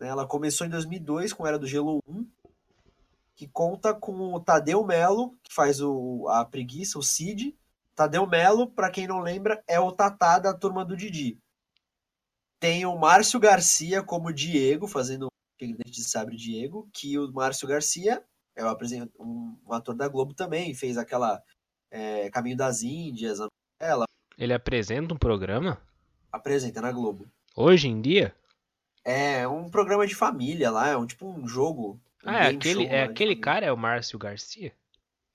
Ela começou em 2002 com Era do Gelo 1, que conta com o Tadeu Melo, que faz o, a preguiça, o Cid. Tadeu Melo, para quem não lembra, é o Tatá da turma do Didi. Tem o Márcio Garcia como Diego, fazendo o de Sabre Diego, que o Márcio Garcia é um, um ator da Globo também, fez aquela é, Caminho das Índias, ela. Ele apresenta um programa? Apresenta na Globo. Hoje em dia? É um programa de família lá, é um tipo um jogo ah, é aquele, é aquele cara, é o Márcio Garcia?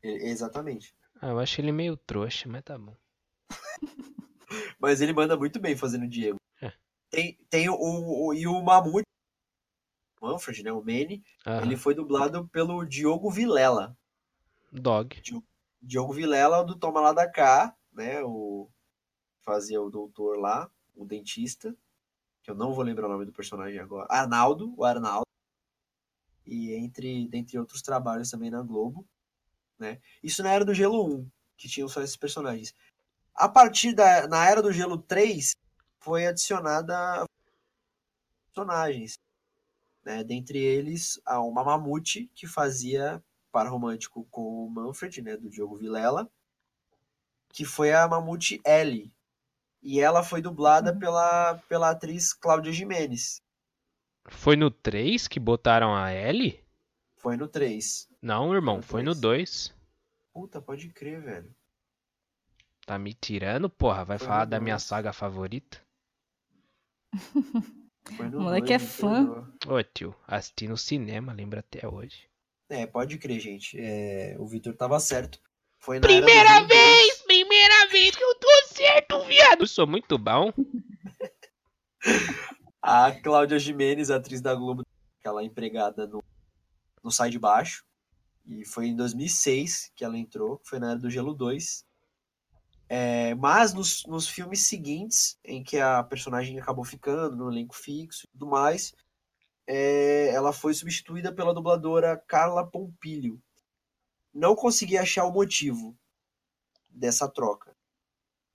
É, exatamente. Ah, eu acho ele meio trouxa, mas tá bom. <laughs> mas ele manda muito bem fazendo o Diego. É. Tem, tem o, o, e o Mamute, Manfred, né, o Manny, uhum. ele foi dublado pelo Diogo Vilela. Dog. Diogo Vilela, do Toma Lá da Cá, né, o fazia o doutor lá, o dentista, que eu não vou lembrar o nome do personagem agora. Arnaldo, o Arnaldo e entre dentre outros trabalhos também na Globo, né? Isso na era do Gelo 1, que tinham só esses personagens. A partir da na era do Gelo 3 foi adicionada personagens, né? Dentre eles a uma Mamute que fazia par romântico com o Manfred, né, do Diogo Vilela, que foi a Mamute Ellie. E ela foi dublada uhum. pela, pela atriz Cláudia Jimenez, foi no 3 que botaram a L? Foi no 3. Não, irmão, foi no 2. Puta, pode crer, velho. Tá me tirando, porra? Vai foi falar da minha saga favorita? o moleque é fã. Ô, tio, assisti no cinema, lembra até hoje. É, pode crer, gente. É, o Vitor tava certo. Foi na primeira vez, primeira vez que eu tô certo, viado. Eu sou muito bom. <laughs> A Cláudia Jimenez, atriz da Globo, aquela empregada no, no Sai de Baixo. E foi em 2006 que ela entrou, foi na era do Gelo 2. É, mas nos, nos filmes seguintes, em que a personagem acabou ficando no elenco fixo e tudo mais, é, ela foi substituída pela dubladora Carla Pompilho. Não consegui achar o motivo dessa troca.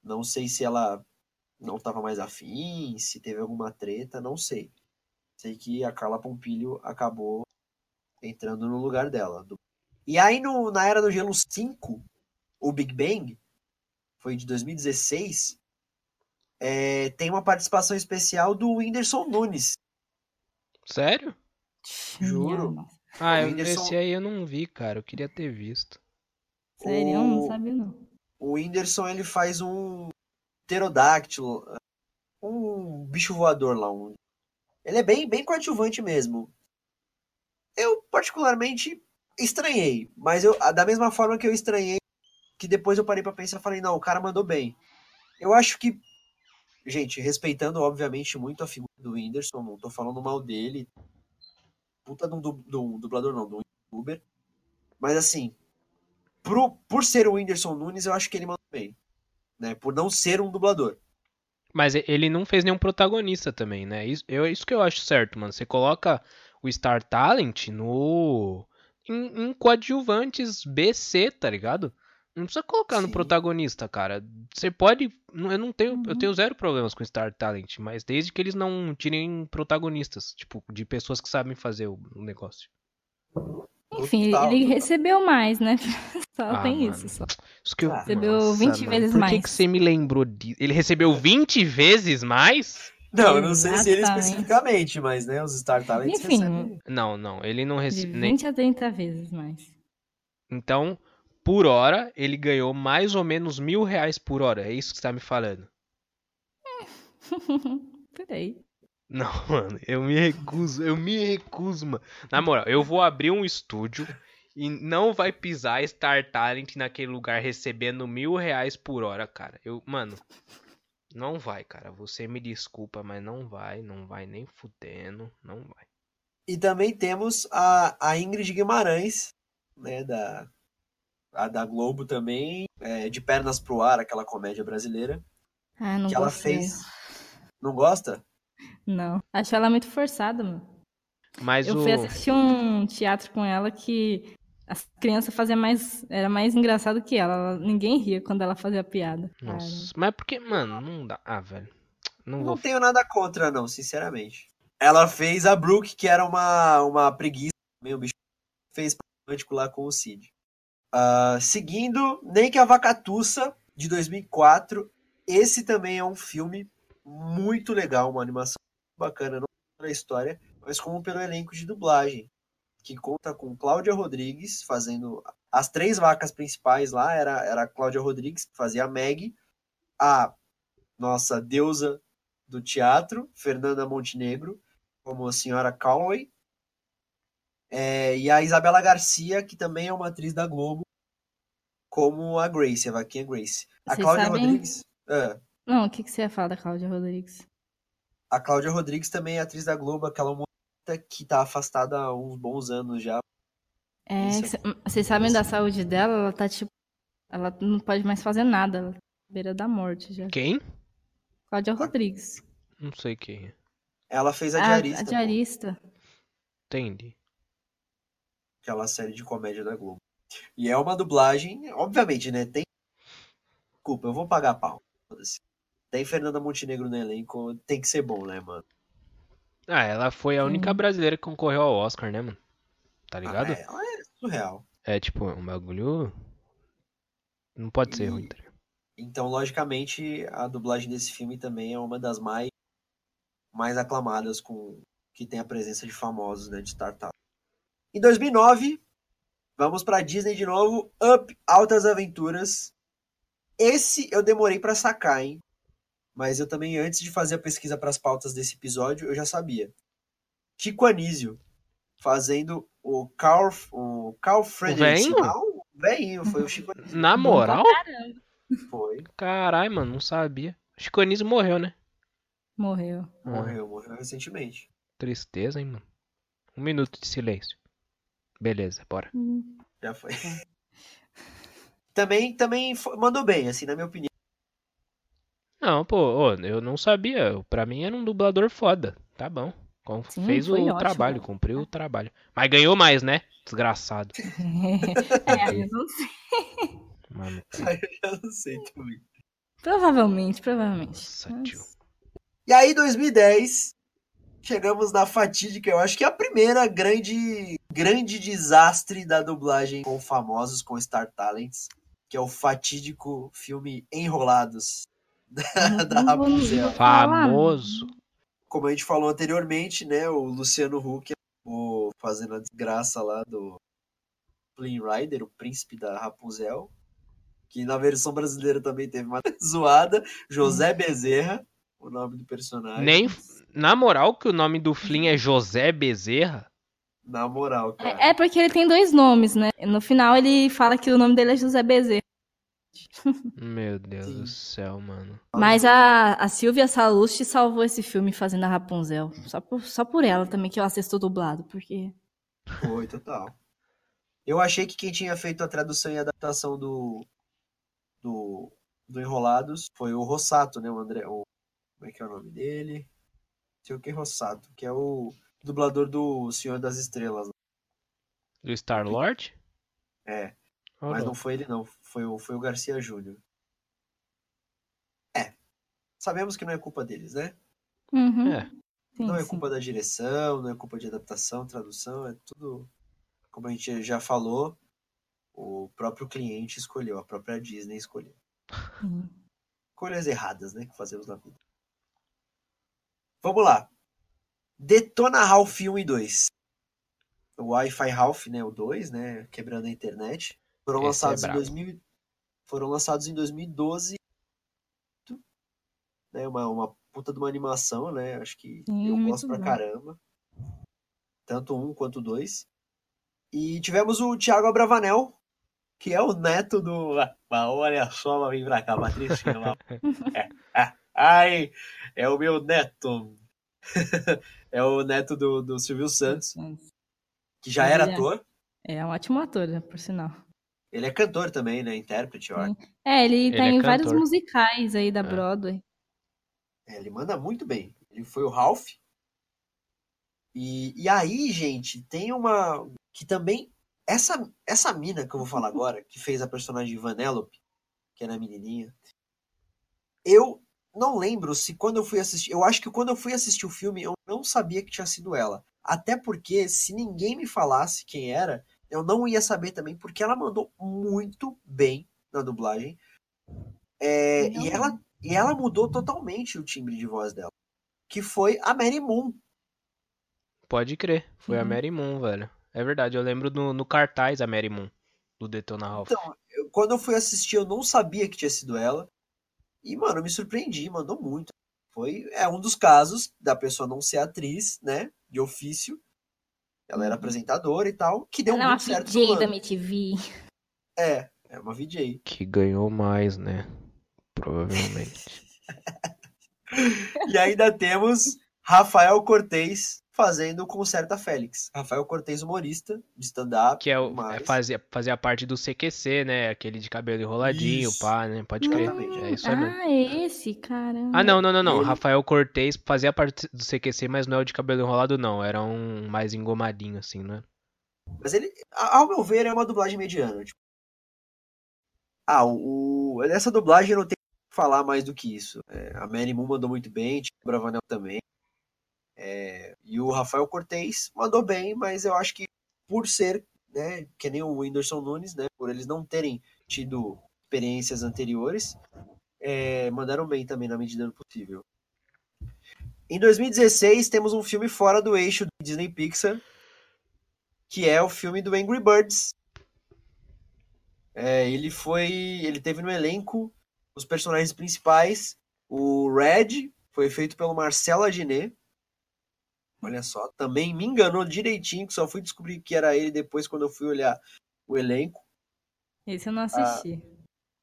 Não sei se ela não estava mais afim, se teve alguma treta, não sei. Sei que a Carla Pompilho acabou entrando no lugar dela. E aí no, na Era do Gelo 5, o Big Bang, foi de 2016, é, tem uma participação especial do Whindersson Nunes. Sério? Juro. Ah, eu, Whindersson... esse aí eu não vi, cara. Eu queria ter visto. Sério? O... Não sabia não. O Whindersson, ele faz um pterodáctilo, um bicho voador lá. Um... Ele é bem, bem coadjuvante mesmo. Eu, particularmente, estranhei, mas eu, da mesma forma que eu estranhei, que depois eu parei para pensar e falei, não, o cara mandou bem. Eu acho que, gente, respeitando, obviamente, muito a figura do Whindersson, não tô falando mal dele, puta de um, dublador, não, de um youtuber, mas assim, pro, por ser o Whindersson Nunes, eu acho que ele mandou bem né? Por não ser um dublador. Mas ele não fez nenhum protagonista também, né? Isso, eu, isso que eu acho certo, mano. Você coloca o Star Talent no. em, em coadjuvantes BC, tá ligado? Não precisa colocar Sim. no protagonista, cara. Você pode. Eu não tenho. Uhum. Eu tenho zero problemas com Star Talent, mas desde que eles não tirem protagonistas, tipo, de pessoas que sabem fazer o, o negócio. Enfim, total, ele total. recebeu mais, né? <laughs> Só ah, tem mano. isso. Só. isso que eu... Recebeu Nossa, 20 mano. vezes Por mais. Por que, que você me lembrou disso? Ele recebeu 20 vezes mais? Não, eu não sei se ele especificamente, mas né, os Star Talents Enfim, recebem. Não, não, ele não recebeu. 20 nem... a 30 vezes mais. Então, por hora, ele ganhou mais ou menos mil reais por hora. É isso que você tá me falando? <laughs> por aí. Não, <laughs> mano, eu me recuso, eu me recuso, mano. Na moral, eu vou abrir um estúdio e não vai pisar Star Talent naquele lugar recebendo mil reais por hora, cara. Eu, mano, não vai, cara. Você me desculpa, mas não vai, não vai nem fudendo, não vai. E também temos a, a Ingrid Guimarães, né, da, a da Globo também, é, De Pernas pro Ar, aquela comédia brasileira. Ah, não que ela gostei. fez. Não gosta? Não. Acho ela muito forçada, mano. Mas Eu o... fui assistir um teatro com ela que as crianças faziam mais. Era mais engraçado que ela. Ninguém ria quando ela fazia piada. Nossa, mas porque, mano, não dá. Ah, velho. Não Não vou. tenho nada contra, não, sinceramente. Ela fez a Brooke, que era uma, uma preguiça, meio bicho, fez romântico lá com o Cid. Ah, seguindo, Nem que a Vacatuça, de 2004. Esse também é um filme muito legal, uma animação bacana, não pela história, mas como pelo elenco de dublagem, que conta com Cláudia Rodrigues fazendo as três vacas principais lá, era, era a Cláudia Rodrigues, que fazia a Meg, a nossa deusa do teatro, Fernanda Montenegro, como a senhora Calloway, é, e a Isabela Garcia, que também é uma atriz da Globo, como a Grace, a vaquinha Grace. A Vocês Cláudia sabem- Rodrigues. é, Não, o que, que você ia falar da Cláudia Rodrigues? a Cláudia Rodrigues também é atriz da Globo, aquela mulher que tá afastada há uns bons anos já. É, cê- vocês sabem da saúde dela? Ela tá tipo. Ela não pode mais fazer nada. Ela tá à beira da morte já. Quem? Cláudia Rodrigues. Não sei quem é. Ela fez a Ah, diarista, a pô, diarista. Entendi. aquela série de comédia da Globo. E é uma dublagem, obviamente, né? Tem. Desculpa, eu vou pagar pau. foda-se. Tem Fernanda Montenegro no elenco, tem que ser bom, né, mano? Ah, ela foi a única brasileira que concorreu ao Oscar, né, mano? Tá ligado? Ah, é, ela é surreal. É tipo, um bagulho. Não pode ser E- ruim, tá ligado? Então, logicamente, a dublagem desse filme também é uma das mais, mais aclamadas, com que tem a presença de famosos, né, de startup. Em 2009, vamos pra Disney de novo, Up, Altas Aventuras. Esse eu demorei pra sacar, hein? Mas eu também, antes de fazer a pesquisa para as pautas desse episódio, eu já sabia. Chico Anísio, fazendo o Carl, o Carl? Não, o velhinho, foi o Chico Anísio. Na moral? Foi. Caralho, mano, não sabia. Chico Anísio morreu, né? Morreu. Morreu, morreu recentemente. tristeza, hein, mano. Um minuto de silêncio. Beleza, bora. Já foi. <laughs> também, também mandou bem, assim, na minha opinião. Não, pô, ô, eu não sabia. Pra mim era um dublador foda. Tá bom. Com- Sim, Fez o ótimo. trabalho, cumpriu o trabalho. Mas ganhou mais, né? Desgraçado. <laughs> é, eu não sei. Mano, <laughs> Eu não sei também. Provavelmente, provavelmente. nossa, Mas- tio. E aí, 2010, chegamos na fatídica, eu acho que é a primeira grande, grande desastre da dublagem com famosos, com Star Talents, que é o fatídico filme Enrolados, <laughs> da, da vou- Rapunzel. Famoso. Como a gente falou anteriormente, né, o Luciano Huck acabou fazendo a desgraça lá do Flynn Rider, o príncipe da Rapunzel, que na versão brasileira também teve uma <laughs> zoada, José Bezerra, o nome do personagem. Nem. Na moral, que o nome do Flynn é José Bezerra. Na moral, cara. É, é porque ele tem dois nomes, né? No final ele fala que o nome dele é José Bezerra. Meu Deus Sim. do céu, mano. Mas a, a Silvia Salusti salvou esse filme fazendo a Rapunzel. Só por, só por ela também que eu assisto dublado, porque. Foi, total. Eu achei que quem tinha feito a tradução e adaptação do, do, do Enrolados foi o Rossato, né? O André. O, como é que é o nome dele? Não sei o que Rossato, que é o dublador do Senhor das Estrelas. Do Star Lord? É, Ou mas não? não foi ele, não. Foi o, foi o Garcia Júnior. É. Sabemos que não é culpa deles, né? Uhum. É. Sim, não é sim. culpa da direção, não é culpa de adaptação, tradução, é tudo. Como a gente já falou, o próprio cliente escolheu, a própria Disney escolheu. Sim. Escolhas erradas, né? Que fazemos na vida. Vamos lá. Detona Ralph 1 e 2. O Wi-Fi Ralph, né? O 2, né? Quebrando a internet. Foram Esse é lançados em brabo. 2000, foram lançados em 2012. Né, uma, uma puta de uma animação, né? Acho que Sim, eu gosto pra bom. caramba. Tanto um quanto dois. E tivemos o Thiago Abravanel, que é o neto do. Ah, olha só, vem pra cá, Patrícia. É, ah, <laughs> ai, é o meu neto. <laughs> é o neto do, do Silvio Santos, que já era é, ator. É um ótimo ator, né, por sinal. Ele é cantor também, né? Intérprete, ó. É, ele, ele tá é em cantor. vários musicais aí da é. Broadway. É, ele manda muito bem. Ele foi o Ralph. E, e aí, gente, tem uma. Que também. Essa, essa mina que eu vou falar <laughs> agora, que fez a personagem Vanellope, que era a menininha. Eu não lembro se quando eu fui assistir. Eu acho que quando eu fui assistir o filme, eu não sabia que tinha sido ela. Até porque, se ninguém me falasse quem era, eu não ia saber também, porque ela mandou muito bem na dublagem. É, e, ela, e ela mudou totalmente o timbre de voz dela. Que foi a Mary Moon. Pode crer, foi uhum. a Mary Moon, velho. É verdade, eu lembro no, no cartaz a Mary Moon, do Detona Ralph. Então, eu, quando eu fui assistir, eu não sabia que tinha sido ela. E, mano, eu me surpreendi, mandou muito. Foi é um dos casos da pessoa não ser atriz, né, de ofício, ela era apresentadora e tal, que deu ela muito certo. É uma VJ da MTV. É, é uma VJ. Que ganhou mais, né? Provavelmente. <laughs> e ainda temos Rafael Cortez fazendo com certa Félix. Rafael Cortez, humorista de stand-up. Que é o, mas... é fazia, fazia parte do CQC, né? Aquele de cabelo enroladinho, Isso. pá, né? Pode crer. é isso aí mesmo. Ah, esse, cara. Ah, não, não, não, não. Ele... Rafael Cortez fazia parte do CQC, mas não é o de cabelo enrolado, não. Era um mais engomadinho, assim, né? Mas ele, ao meu ver, é uma dublagem mediana. Tipo... Ah, o, o, essa dublagem não tem que falar mais do que isso. É, a Mary Moon mandou muito bem, tipo, o Bravanel também. É, e o Rafael Cortez mandou bem, mas eu acho que por ser, né, que nem o Whindersson Nunes, né, por eles não terem tido experiências anteriores, é, mandaram bem também na medida do possível. Em 2016 temos um filme fora do eixo do Disney Pixar, que é o filme do Angry Birds. É, ele foi, ele teve no elenco os personagens principais. O Red foi feito pelo Marcelo Aginet, Olha só, também me enganou direitinho, que só fui descobrir que era ele depois quando eu fui olhar o elenco. Esse eu não assisti. Ah,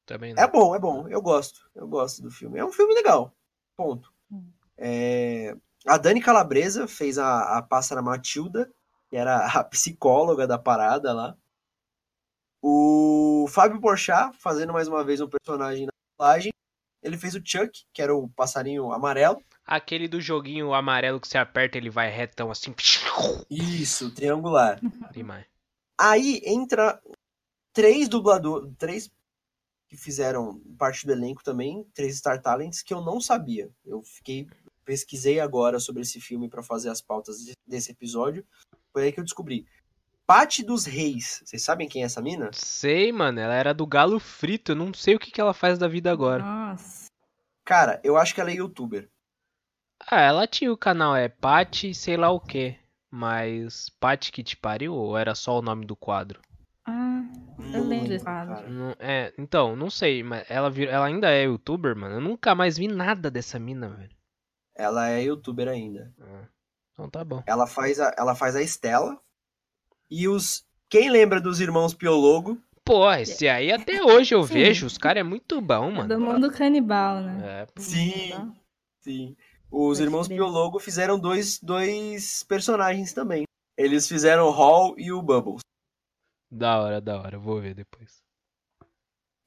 também não. É bom, é bom. Eu gosto. Eu gosto do filme. É um filme legal. Ponto. Hum. É... A Dani Calabresa fez a, a pássara Matilda, que era <laughs> a psicóloga da parada lá. O Fábio Porchat, fazendo mais uma vez um personagem na dublagem. Ele fez o Chuck, que era o passarinho amarelo. Aquele do joguinho amarelo que você aperta, ele vai retão assim. Isso, triangular. Demais. Aí entra três dubladores, três que fizeram parte do elenco também, três Star Talents que eu não sabia. Eu fiquei pesquisei agora sobre esse filme para fazer as pautas desse episódio. Foi aí que eu descobri. Pate dos Reis. Vocês sabem quem é essa mina? Sei, mano. Ela era do Galo Frito. Eu não sei o que, que ela faz da vida agora. Nossa. Cara, eu acho que ela é youtuber. Ah, ela tinha o canal, é Pati sei lá o que. Mas Pati que te pariu ou era só o nome do quadro? Ah, eu lembro desse quadro. Não, é, então, não sei, mas ela, vir, ela ainda é youtuber, mano? Eu nunca mais vi nada dessa mina, velho. Ela é youtuber ainda. Ah, então tá bom. Ela faz a, ela faz a Estela. E os. Quem lembra dos irmãos Piologo? Pô, esse aí até hoje eu vejo. Os caras é muito bom, mano. É do mundo canibal, né? É, sim, sim. Os irmãos Piologo fizeram dois, dois personagens também. Eles fizeram o Hall e o Bubbles. Da hora, da hora. Vou ver depois.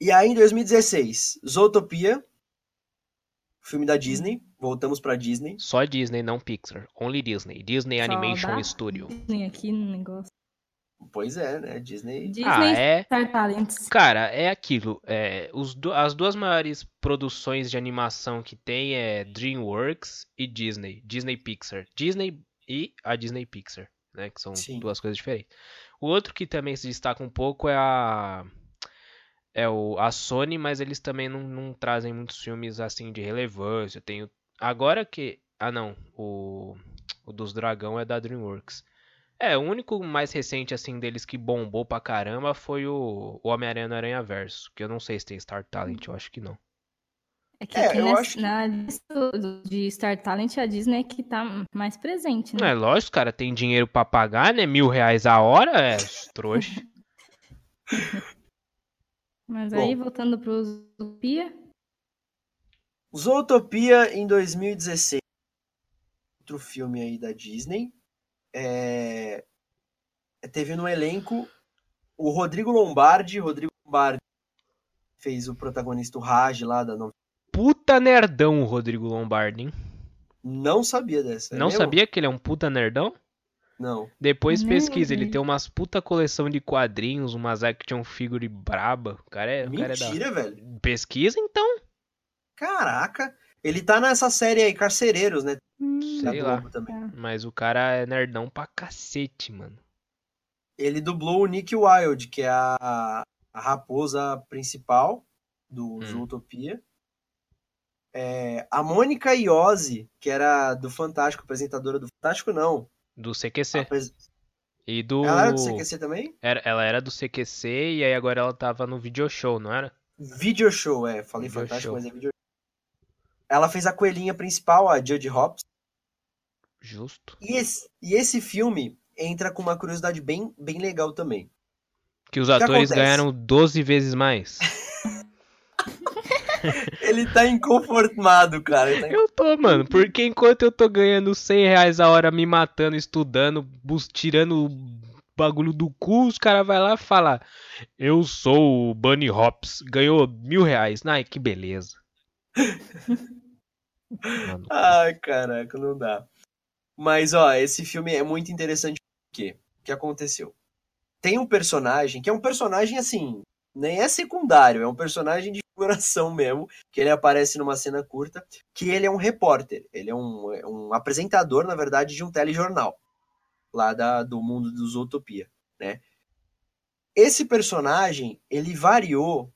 E aí, em 2016, Zootopia, filme da Disney. Voltamos pra Disney. Só Disney, não Pixar. Only Disney. Disney Só Animation Studio. Disney aqui no negócio. Pois é, né? Disney. Disney ah, é... Star Talents. Cara, é aquilo. É, os, as duas maiores produções de animação que tem é DreamWorks e Disney. Disney Pixar. Disney e a Disney Pixar, né? Que são Sim. duas coisas diferentes. O outro que também se destaca um pouco é a. É o, a Sony, mas eles também não, não trazem muitos filmes assim de relevância. Tenho. Agora que. Ah não, o, o dos Dragão é da DreamWorks. É, o único mais recente, assim, deles que bombou pra caramba foi o, o Homem-Aranha no Aranha Verso. Que eu não sei se tem Star Talent, eu acho que não. É que, é, que nessa, acho... na lista de Star Talent a Disney é que tá mais presente, né? É lógico, cara, tem dinheiro pra pagar, né? Mil reais a hora, é <laughs> trouxa. Mas aí, Bom, voltando pro Zootopia. Zootopia em 2016. outro filme aí da Disney. É... Teve no elenco o Rodrigo Lombardi. Rodrigo Lombardi fez o protagonista o Raj lá da novela. Puta nerdão o Rodrigo Lombardi, hein? Não sabia dessa. É Não sabia que ele é um puta nerdão? Não. Depois pesquisa, ele tem umas puta coleção de quadrinhos, umas action figure braba. O cara é. Mentira, cara é da... velho. Pesquisa então. Caraca. Ele tá nessa série aí, Carcereiros, né? Hum, Sei lá. Também. Mas o cara é nerdão pra cacete, mano. Ele dublou o Nick Wilde, que é a, a raposa principal do hum. Zootopia. É, a Mônica Iose, que era do Fantástico, apresentadora do Fantástico, não. Do CQC. Apres... E do... Ela era do CQC também? Era, ela era do CQC e aí agora ela tava no Video Show, não era? Video Show, é. Falei video Fantástico, show. mas é Video Ela fez a coelhinha principal, a Jodie Hobbs. Justo. E esse, e esse filme entra com uma curiosidade bem, bem legal também. Que os atores ganharam 12 vezes mais. <laughs> Ele tá inconformado, cara. Tá eu tô, mano, porque enquanto eu tô ganhando 100 reais a hora me matando, estudando, tirando o bagulho do cu, os caras vai lá e fala: Eu sou o Bunny Hops, ganhou mil reais. Ai, que beleza. <laughs> Ai, caraca, não dá. Mas, ó, esse filme é muito interessante porque o que aconteceu? Tem um personagem que é um personagem assim, nem é secundário, é um personagem de figuração <laughs> mesmo, que ele aparece numa cena curta, que ele é um repórter, ele é um, é um apresentador, na verdade, de um telejornal, lá da, do mundo dos Utopia, né? Esse personagem, ele variou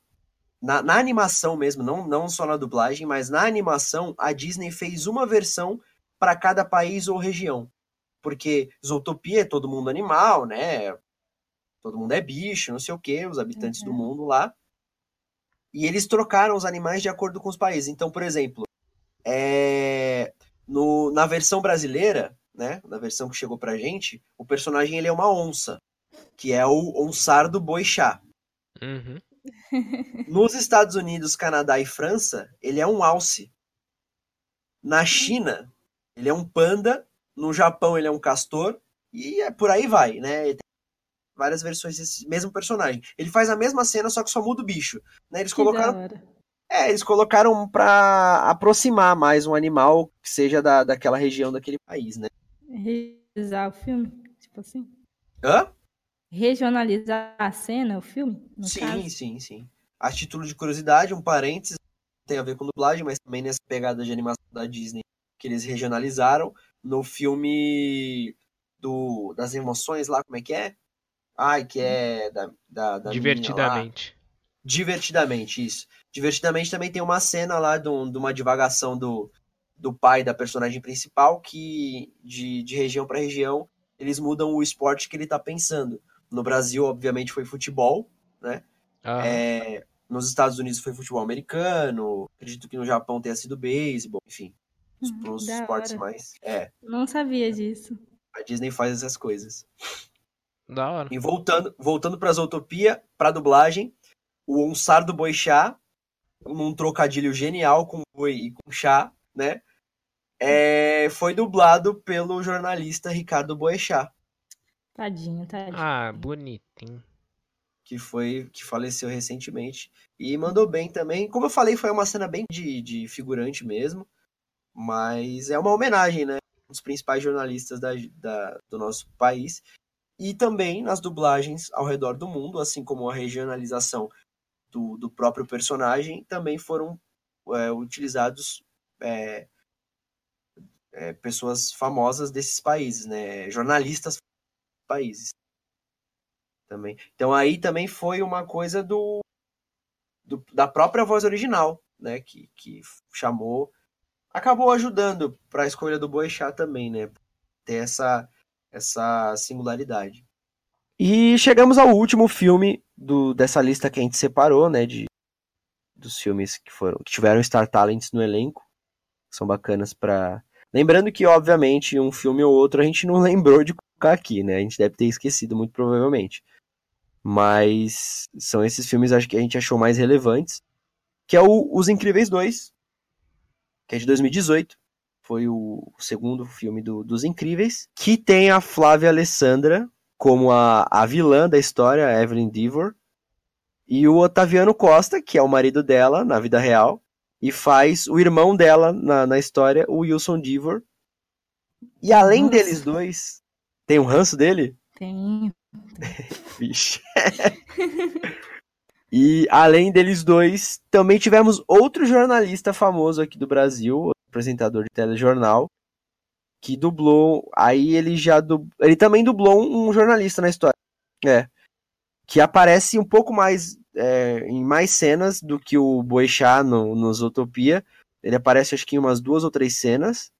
na, na, animação mesmo, não, não só na dublagem, mas na animação, a Disney fez uma versão para cada país ou região. Porque Zootopia é todo mundo animal, né? todo mundo é bicho, não sei o que, os habitantes uhum. do mundo lá. E eles trocaram os animais de acordo com os países. Então, por exemplo, é... no, na versão brasileira, né, na versão que chegou pra gente, o personagem ele é uma onça, que é o onsar boi chá. Uhum. Nos Estados Unidos, Canadá e França, ele é um alce. Na China, ele é um panda. No Japão, ele é um castor. E é por aí vai, né? várias versões desse mesmo personagem. Ele faz a mesma cena, só que só muda o bicho. Né? Eles que colocaram. É, eles colocaram para aproximar mais um animal que seja da, daquela região, daquele país, né? Regionalizar o filme, tipo assim? Hã? Regionalizar a cena, o filme? sim, caso? sim, sim. A título de curiosidade, um parênteses, tem a ver com dublagem, mas também nessa pegada de animação da Disney que eles regionalizaram no filme do das emoções lá, como é que é? Ai, que é da, da, da Divertidamente. Divertidamente, isso. Divertidamente também tem uma cena lá de, um, de uma divagação do, do pai da personagem principal que de, de região para região eles mudam o esporte que ele tá pensando. No Brasil, obviamente, foi futebol, né? Ah. É, nos Estados Unidos foi futebol americano, acredito que no Japão tenha sido beisebol, enfim. Os, hum, os esportes hora. mais. É. Não sabia disso. A Disney faz essas coisas. Da hora. E voltando, voltando pra Zootopia, pra dublagem, o Onsar do Boixá, num trocadilho genial com boi e com chá, né? É, foi dublado pelo jornalista Ricardo Boechat. Tadinho, tadinho. Ah, bonitinho. Que foi que faleceu recentemente. E mandou bem também. Como eu falei, foi uma cena bem de, de figurante mesmo. Mas é uma homenagem, né? Um dos principais jornalistas da, da, do nosso país e também nas dublagens ao redor do mundo, assim como a regionalização do, do próprio personagem, também foram é, utilizados é, é, pessoas famosas desses países, né? jornalistas países. Também. Então aí também foi uma coisa do, do da própria voz original, né? Que, que chamou, acabou ajudando para a escolha do Boechat também, né? Ter essa essa singularidade. E chegamos ao último filme do, dessa lista que a gente separou, né, de dos filmes que foram que tiveram Star Talents no elenco, são bacanas para Lembrando que obviamente um filme ou outro a gente não <laughs> lembrou de colocar aqui, né? A gente deve ter esquecido muito provavelmente. Mas são esses filmes acho que a gente achou mais relevantes, que é o Os Incríveis 2, que é de 2018. foi o segundo filme do, dos Incríveis, que tem a Flávia Alessandra como a, a vilã da história, Evelyn Devor, e o Otaviano Costa, que é o marido dela na vida real, e faz o irmão dela na, na história, o Wilson Devor. E além Nossa. deles dois, tem um ranço dele? Tem. <laughs> Vixe. e além deles dois, também tivemos outro jornalista famoso aqui do Brasil, apresentador de telejornal, que dublou. Aí ele já ele também dublou um, jornalista na história. É. Que aparece um pouco mais é, em mais cenas do que o Boechat no, no Zootopia. Ele aparece acho que em umas duas ou três cenas.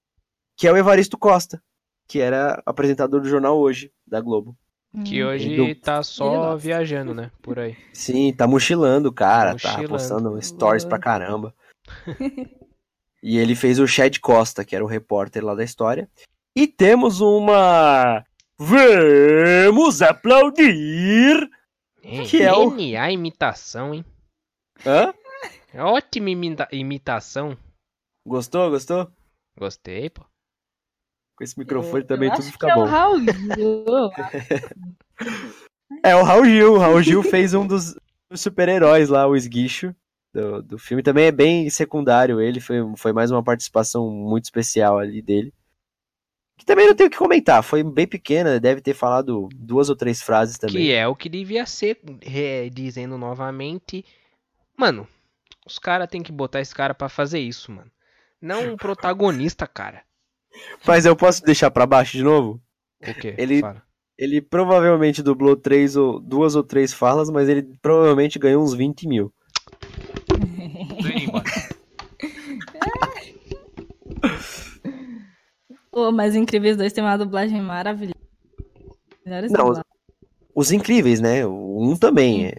Que é o Evaristo Costa, que era apresentador do jornal hoje, da Globo. Que hum. hoje tá só viajando, né? Por aí. Sim, tá mochilando, cara. Tá mochilando. Tá postando stories pra caramba. <laughs> E ele fez o Chad Costa, que era o repórter lá da história. E temos uma. Vamos aplaudir! É, que é o... a imitação, hein? Hã? É ótima imita... imitação. Gostou, gostou? Gostei, pô. Com esse microfone eu, também eu tudo fica é bom. O Raul <laughs> Gil. é o Raul Gil. O Raul Gil fez um dos super-heróis lá, o esguicho do, do filme. Também é bem secundário ele, foi, foi mais uma participação muito especial ali dele. Que também não tenho o que comentar, foi bem pequena, deve ter falado duas ou três frases também. Que é o que devia ser, é, dizendo novamente. Mano, os caras têm que botar esse cara para fazer isso, mano. Não um protagonista, cara. Mas eu posso deixar para baixo de novo? O quê? Ele, ele provavelmente dublou três ou, duas ou três falas, mas ele provavelmente ganhou uns 20 mil. <laughs> Pô, mas Incríveis 2 tem uma dublagem maravilhosa. Não, os, os, Incríveis, né? O 1 um também é.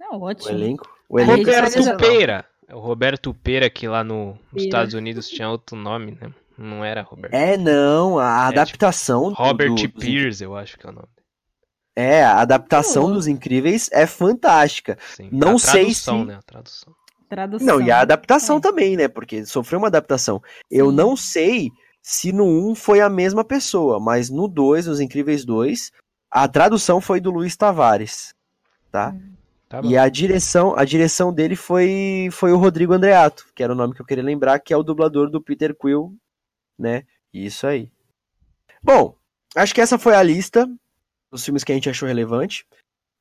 É ótimo. O elenco. O elenco é Roberto Peira. É o Roberto Peira, que lá no, nos Estados Unidos tinha outro nome, né? Não era Roberto. É, não. A é, adaptação. Tipo, Robert do, Pierce, eu acho que é o nome. É, a adaptação dos Incríveis é fantástica. Sim, não sei se. Né? A tradução. Tradução. Não, e a adaptação é. também, né? Porque sofreu uma adaptação. Sim. Eu não sei se no 1 foi a mesma pessoa, mas no 2, Os Incríveis 2, a tradução foi do Luiz Tavares, tá? Hum. tá e a direção, a direção dele foi foi o Rodrigo Andreato, que era o nome que eu queria lembrar, que é o dublador do Peter Quill, né? Isso aí. Bom, acho que essa foi a lista dos filmes que a gente achou relevante.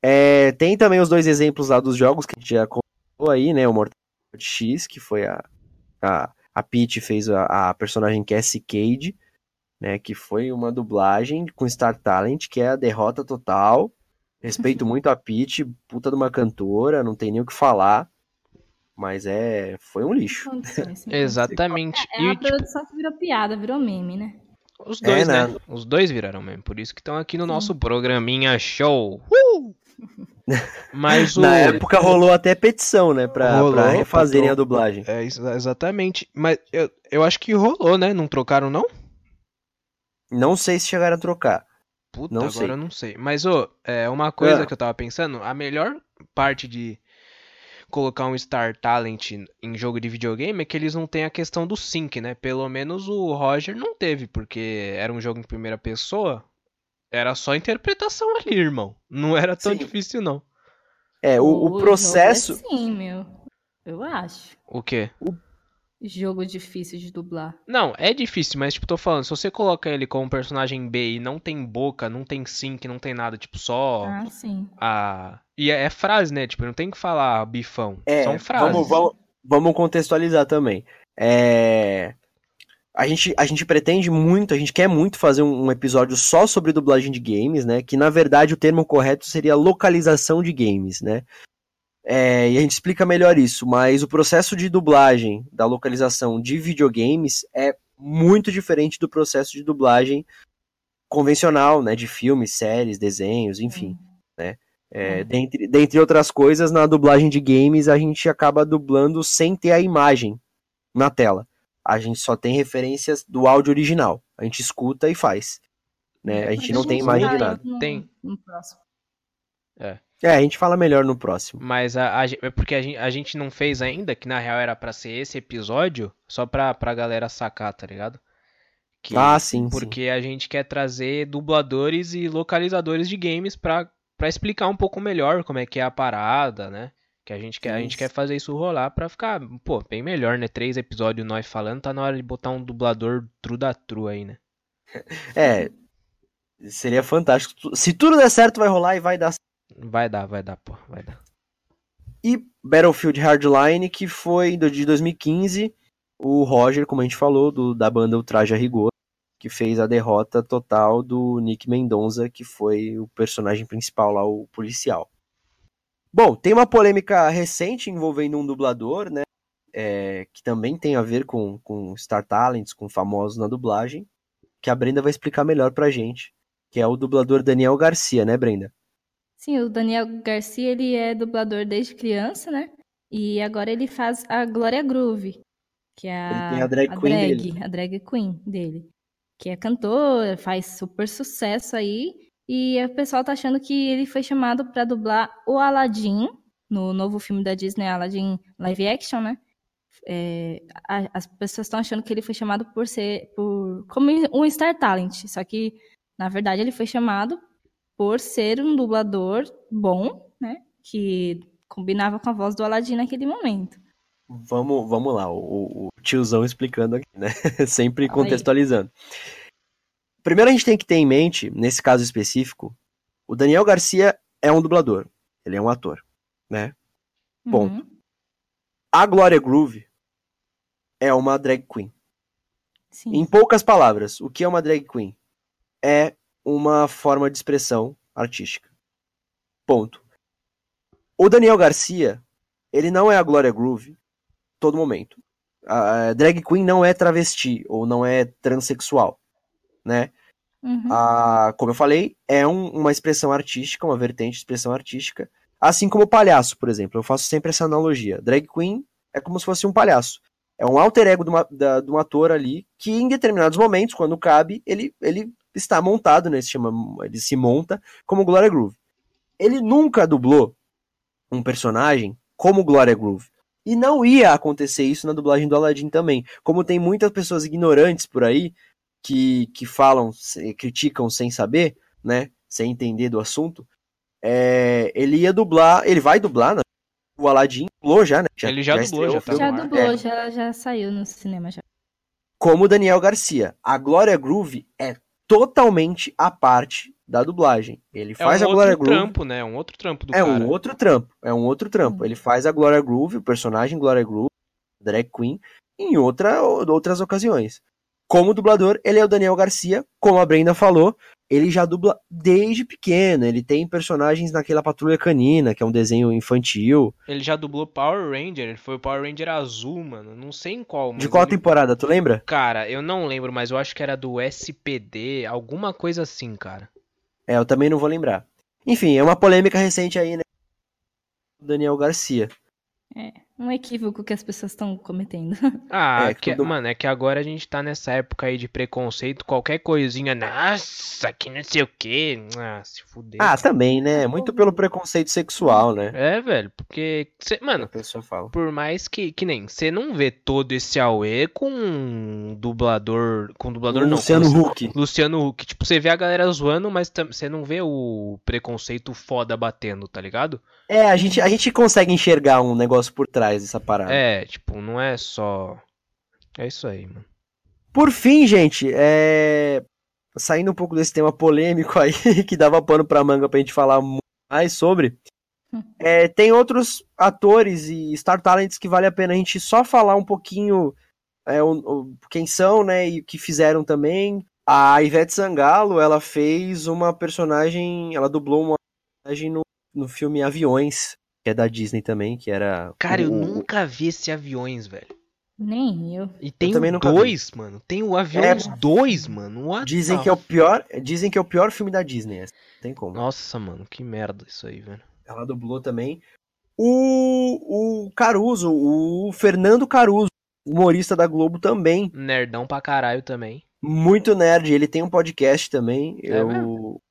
É, tem também os dois exemplos lá dos jogos que a gente já contou aí, né? O Mortal Kombat X, que foi a, a, a Peach fez a, a personagem Cassie Cage, né? Que foi uma dublagem com Star Talent, que é a derrota total. Respeito <laughs> muito a Peach, puta de uma cantora, não tem nem o que falar. Mas é. Foi um lixo. Exatamente. É, é a produção que virou piada, virou meme, né? Os dois, é, né? né? Os dois viraram mesmo. Por isso que estão aqui no nosso programinha show. Uh! <laughs> Mas o... Na época rolou até petição, né? Pra, rolou, pra refazerem a dublagem. É, exatamente. Mas eu, eu acho que rolou, né? Não trocaram, não? Não sei se chegaram a trocar. Puta, não agora sei. eu não sei. Mas, ô, é, uma coisa é. que eu tava pensando, a melhor parte de colocar um Star Talent em jogo de videogame é que eles não têm a questão do sync, né? Pelo menos o Roger não teve, porque era um jogo em primeira pessoa. Era só interpretação ali, irmão. Não era tão Sim. difícil, não. É, o, o, o processo. É sim, meu. Eu acho. O quê? O jogo difícil de dublar. Não, é difícil, mas tipo, tô falando, se você coloca ele como personagem B e não tem boca, não tem sync, não tem nada, tipo, só ah, sim. a e é, é frase, né? Tipo, não tem que falar bifão. É, São frases. Vamos, vamos, vamos contextualizar também. É... A gente, a gente pretende muito, a gente quer muito fazer um, um, episódio só sobre dublagem de games, né? Que na verdade o termo correto seria localização de games, né? É, e a gente explica melhor isso, mas o processo de dublagem da localização de videogames é muito diferente do processo de dublagem convencional, né? De filmes, séries, desenhos, enfim, hum. É, uhum. dentre, dentre outras coisas, na dublagem de games a gente acaba dublando sem ter a imagem na tela. A gente só tem referências do áudio original. A gente escuta e faz. Né? A gente não tem imagem de nada. Tem. No próximo. É. É, a gente fala melhor no próximo. Mas a, a, é porque a gente, a gente não fez ainda, que na real era para ser esse episódio, só pra, pra galera sacar, tá ligado? Que, ah, sim. Porque sim. a gente quer trazer dubladores e localizadores de games pra, pra explicar um pouco melhor como é que é a parada, né? Que a gente quer, a gente quer fazer isso rolar pra ficar, pô, bem melhor, né? Três episódios nós falando, tá na hora de botar um dublador true da true aí, né? <laughs> É, seria fantástico. Se tudo der certo, vai rolar e vai dar. Vai dar, vai dar, pô, vai dar. E Battlefield Hardline, que foi de 2015, o Roger, como a gente falou, do, da banda Ultraje a Rigor, que fez a derrota total do Nick Mendonça, que foi o personagem principal lá, o policial. Bom, tem uma polêmica recente envolvendo um dublador, né? É, que também tem a ver com, com Star Talents, com famosos na dublagem, que a Brenda vai explicar melhor pra gente, que é o dublador Daniel Garcia, né, Brenda? Sim, o Daniel Garcia, ele é dublador desde criança, né? E agora ele faz a Glória Groove, que é a, a drag a queen drag, a drag queen dele. Que é cantora, faz super sucesso aí. E o pessoal tá achando que ele foi chamado para dublar o Aladdin, no novo filme da Disney, Aladdin live action, né? É, a, as pessoas estão achando que ele foi chamado por ser por como um Star Talent, só que na verdade ele foi chamado por ser um dublador bom, né? Que combinava com a voz do Aladdin naquele momento. Vamos, vamos lá, o, o tiozão explicando aqui, né? <laughs> Sempre contextualizando. Primeiro a gente tem que ter em mente, nesse caso específico, o Daniel Garcia é um dublador, ele é um ator, né? Ponto. Uhum. A Glória Groove é uma drag queen. Sim. Em poucas palavras, o que é uma drag queen? É uma forma de expressão artística. Ponto. O Daniel Garcia, ele não é a Glória Groove todo momento. A drag queen não é travesti ou não é transexual, né? Uhum. A, como eu falei, é um, uma expressão artística, uma vertente de expressão artística, assim como o palhaço, por exemplo. Eu faço sempre essa analogia. Drag queen é como se fosse um palhaço. É um alter ego de, uma, da, de um ator ali que, em determinados momentos, quando cabe, ele, ele está montado, né? Ele se, chama, ele se monta como Gloria Groove. Ele nunca dublou um personagem como Gloria Groove. E não ia acontecer isso na dublagem do Aladdin também. Como tem muitas pessoas ignorantes por aí que, que falam, criticam sem saber, né? Sem entender do assunto. É, ele ia dublar, ele vai dublar, né? O Aladdin dublou já, né? Já, ele já, já dublou, já, tá já dublou, é. já, já saiu no cinema já. Como Daniel Garcia. A Glória Groove é totalmente à parte da dublagem. Ele faz é um a Glória Groove. É um outro trampo, né? É um outro trampo do é cara. um outro trampo. É um outro trampo. Uhum. Ele faz a Glória Groove, o personagem Glória Groove, drag queen, em outra, outras ocasiões. Como dublador, ele é o Daniel Garcia, como a Brenda falou, ele já dubla desde pequeno. Ele tem personagens naquela Patrulha Canina, que é um desenho infantil. Ele já dublou Power Ranger, ele foi o Power Ranger azul, mano. Não sei em qual. De qual ele... temporada, tu lembra? Cara, eu não lembro, mas eu acho que era do SPD, alguma coisa assim, cara. É, eu também não vou lembrar. Enfim, é uma polêmica recente aí, né? Daniel Garcia. É um equívoco que as pessoas estão cometendo. <laughs> Ah, é, que, tudo... mano, é que agora a gente tá nessa época aí de preconceito, qualquer coisinha, nossa, que não sei o que, ah, se fuder. Ah, também, né? Muito pelo preconceito sexual, né? É, velho, porque, cê, mano, por mais que, que nem, você não vê todo esse auê com um dublador, com um dublador o não. Luciano com, Huck. Luciano Huck, tipo, você vê a galera zoando, mas você não vê o preconceito foda batendo, tá ligado? É, a gente, a gente consegue enxergar um negócio por trás dessa parada. É, tipo, não é só. É isso aí, mano. Por fim, gente, é. Saindo um pouco desse tema polêmico aí, <laughs> que dava pano pra manga pra gente falar mais sobre. <laughs> É, tem outros atores e Star Talents que vale a pena a gente só falar um pouquinho é, o, o, quem são, né, e o que fizeram também. A Ivete Sangalo, ela fez uma personagem, ela dublou uma personagem no, no filme Aviões, que é da Disney também, que era. Cara, o... eu nunca vi esse Aviões, velho. Nem eu. E tem eu o dois, mano. Tem o Aviões 2, é... mano. What dizem que é o pior. Dizem que é o pior filme da Disney. Tem como. Nossa, mano, que merda isso aí, velho. Ela dublou também. O, o Caruso, o Fernando Caruso, humorista da Globo também. Nerdão pra caralho também. Muito nerd. Ele tem um podcast também. É eu mesmo?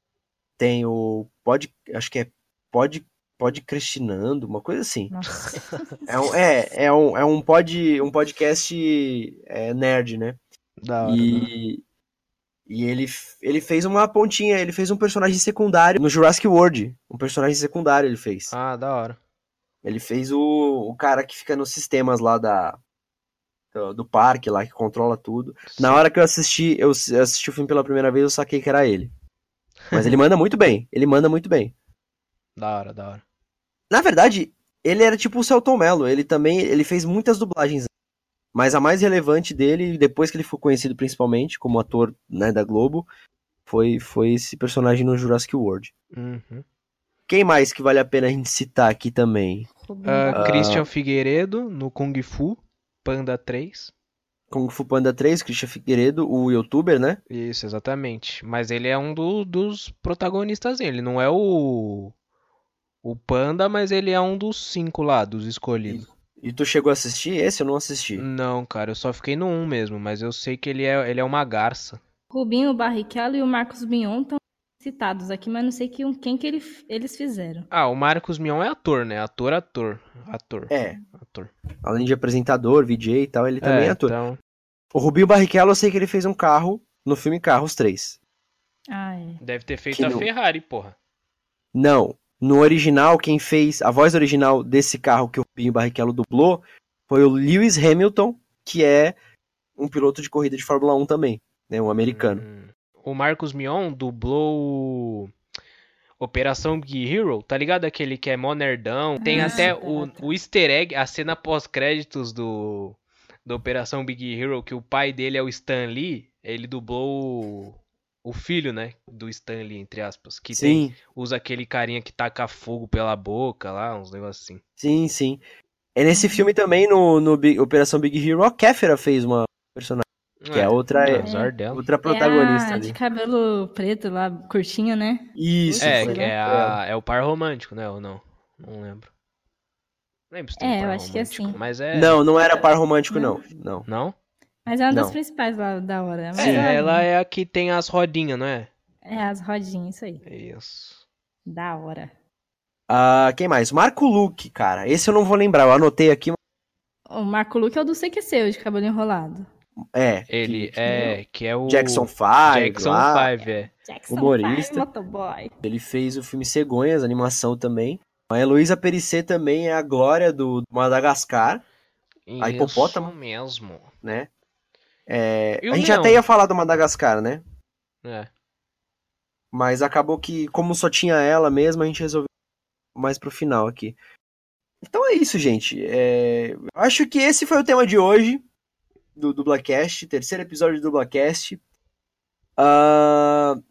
tenho. Pode. Acho que é. Pode podcastinando, uma coisa assim. <laughs> É um, é, é um, é um, pod, um podcast é, nerd, né? Da hora, e, E ele, ele fez uma pontinha, ele fez um personagem secundário no Jurassic World. Um personagem secundário ele fez. Ah, da hora. Ele fez o, o cara que fica nos sistemas lá da, do, do parque lá, que controla tudo. Sim. Na hora que eu assisti, eu assisti o filme pela primeira vez, eu saquei que era ele. Mas ele manda muito bem, ele manda muito bem. <laughs> Da hora, da hora. Na verdade, ele era tipo o Celton Mello, ele também, ele fez muitas dublagens mas a mais relevante dele, depois que ele ficou conhecido principalmente como ator né, da Globo, foi, foi esse personagem no Jurassic World. Uhum. Quem mais que vale a pena a gente citar aqui também? Uh, Christian Figueiredo no Kung Fu Panda 3. Kung Fu Panda 3, Christian Figueiredo, o youtuber, né? Isso, exatamente. Mas ele é um do, dos protagonistas, ele não é o o Panda, mas ele é um dos cinco lá, dos escolhidos. E tu chegou a assistir esse? Eu não assisti. Não, cara, eu só fiquei no 1 mesmo, mas eu sei que ele é, ele é uma garça. Rubinho Barrichello e o Marcos Mion estão citados aqui, mas não sei que, quem que ele, eles fizeram. Ah, o Marcos Mion é ator, né? Ator, ator. Ator. É. Ator. Além de apresentador, VJ e tal, ele também é, é ator. Então... O Rubinho Barrichello, eu sei que ele fez um carro no filme Carros 3. Ah, é. Deve ter feito que a não... Ferrari, porra. Não, no original, quem fez a voz original desse carro que o Pinho Barrichello dublou foi o Lewis Hamilton, que é um piloto de corrida de Fórmula 1 também, né, um americano. Hum. O Marcos Mion dublou Operação Big Hero, tá ligado? Aquele que é monerdão. Tem ah, até o, o easter egg, a cena pós-créditos do, do Operação Big Hero, que o pai dele é o Stan Lee. Ele dublou o filho, né, do Stanley, entre aspas, que sim. Tem, usa aquele carinha que taca fogo pela boca lá, uns negócios assim. Sim, sim. É nesse filme também, no, no Big, Operação Big Hero, a Kéfera fez uma personagem. Que é, é outra, é, outra protagonista. É a de cabelo preto lá, curtinho, né? Isso. É, que é, a, é o par romântico, né? Ou não? Não lembro. Não lembro se tem é, par eu acho que é assim. Mas é... Não, não era par romântico, não. Não? não? Mas é uma não. das principais lá da hora. Sim, é, ela é a que tem as rodinhas, não é? É, as rodinhas, isso aí. Isso. Da hora. Uh, quem mais? Marco Luque, cara. Esse eu não vou lembrar, eu anotei aqui. O Marco Luque é o do CQC, o de cabelo enrolado. É. Ele que, é, que é o... Jackson 5, Jackson 5, é. Jackson humorista. 5, motoboy. Ele fez o filme Cegonhas, animação também. A Heloísa Perissé também é a glória do Madagascar. Isso a hipopótamo. mesmo. Né? É, a gente até ia falar do Madagascar, né? É. Mas acabou que, como só tinha ela mesma, a gente resolveu mais pro final aqui. Então é isso, gente. É... Acho que esse foi o tema de hoje do Dublacast, terceiro episódio do Dublacast. Uh...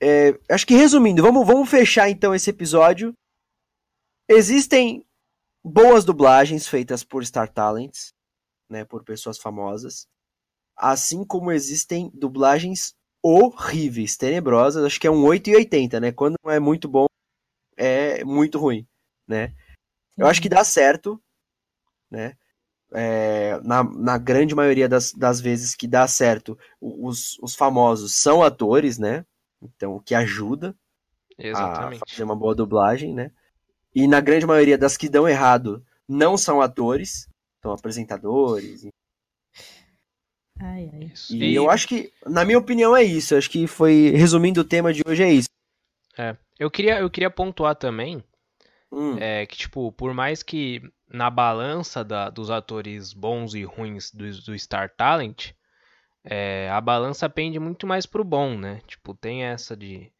É... Acho que resumindo, vamos, vamos fechar então esse episódio. Existem boas dublagens feitas por Star Talents né, por pessoas famosas. Assim como existem dublagens horríveis, tenebrosas, acho que é um 8 e 80, né? Quando não é muito bom, é muito ruim, né? Eu acho que dá certo, né? É, na, na grande maioria das, das vezes que dá certo, os, os famosos são atores, né? Então, o que ajuda Exatamente. a fazer uma boa dublagem, né? E na grande maioria das que dão errado, não são atores, são apresentadores. Ai, ai. E, e eu acho que, na minha opinião, é isso. Eu acho que foi, resumindo o tema de hoje, é isso. É. Eu queria, eu queria pontuar também hum. é, que, tipo, por mais que na balança da, dos atores bons e ruins do, do Star Talent, é, a balança pende muito mais pro bom, né? Tipo, tem essa de.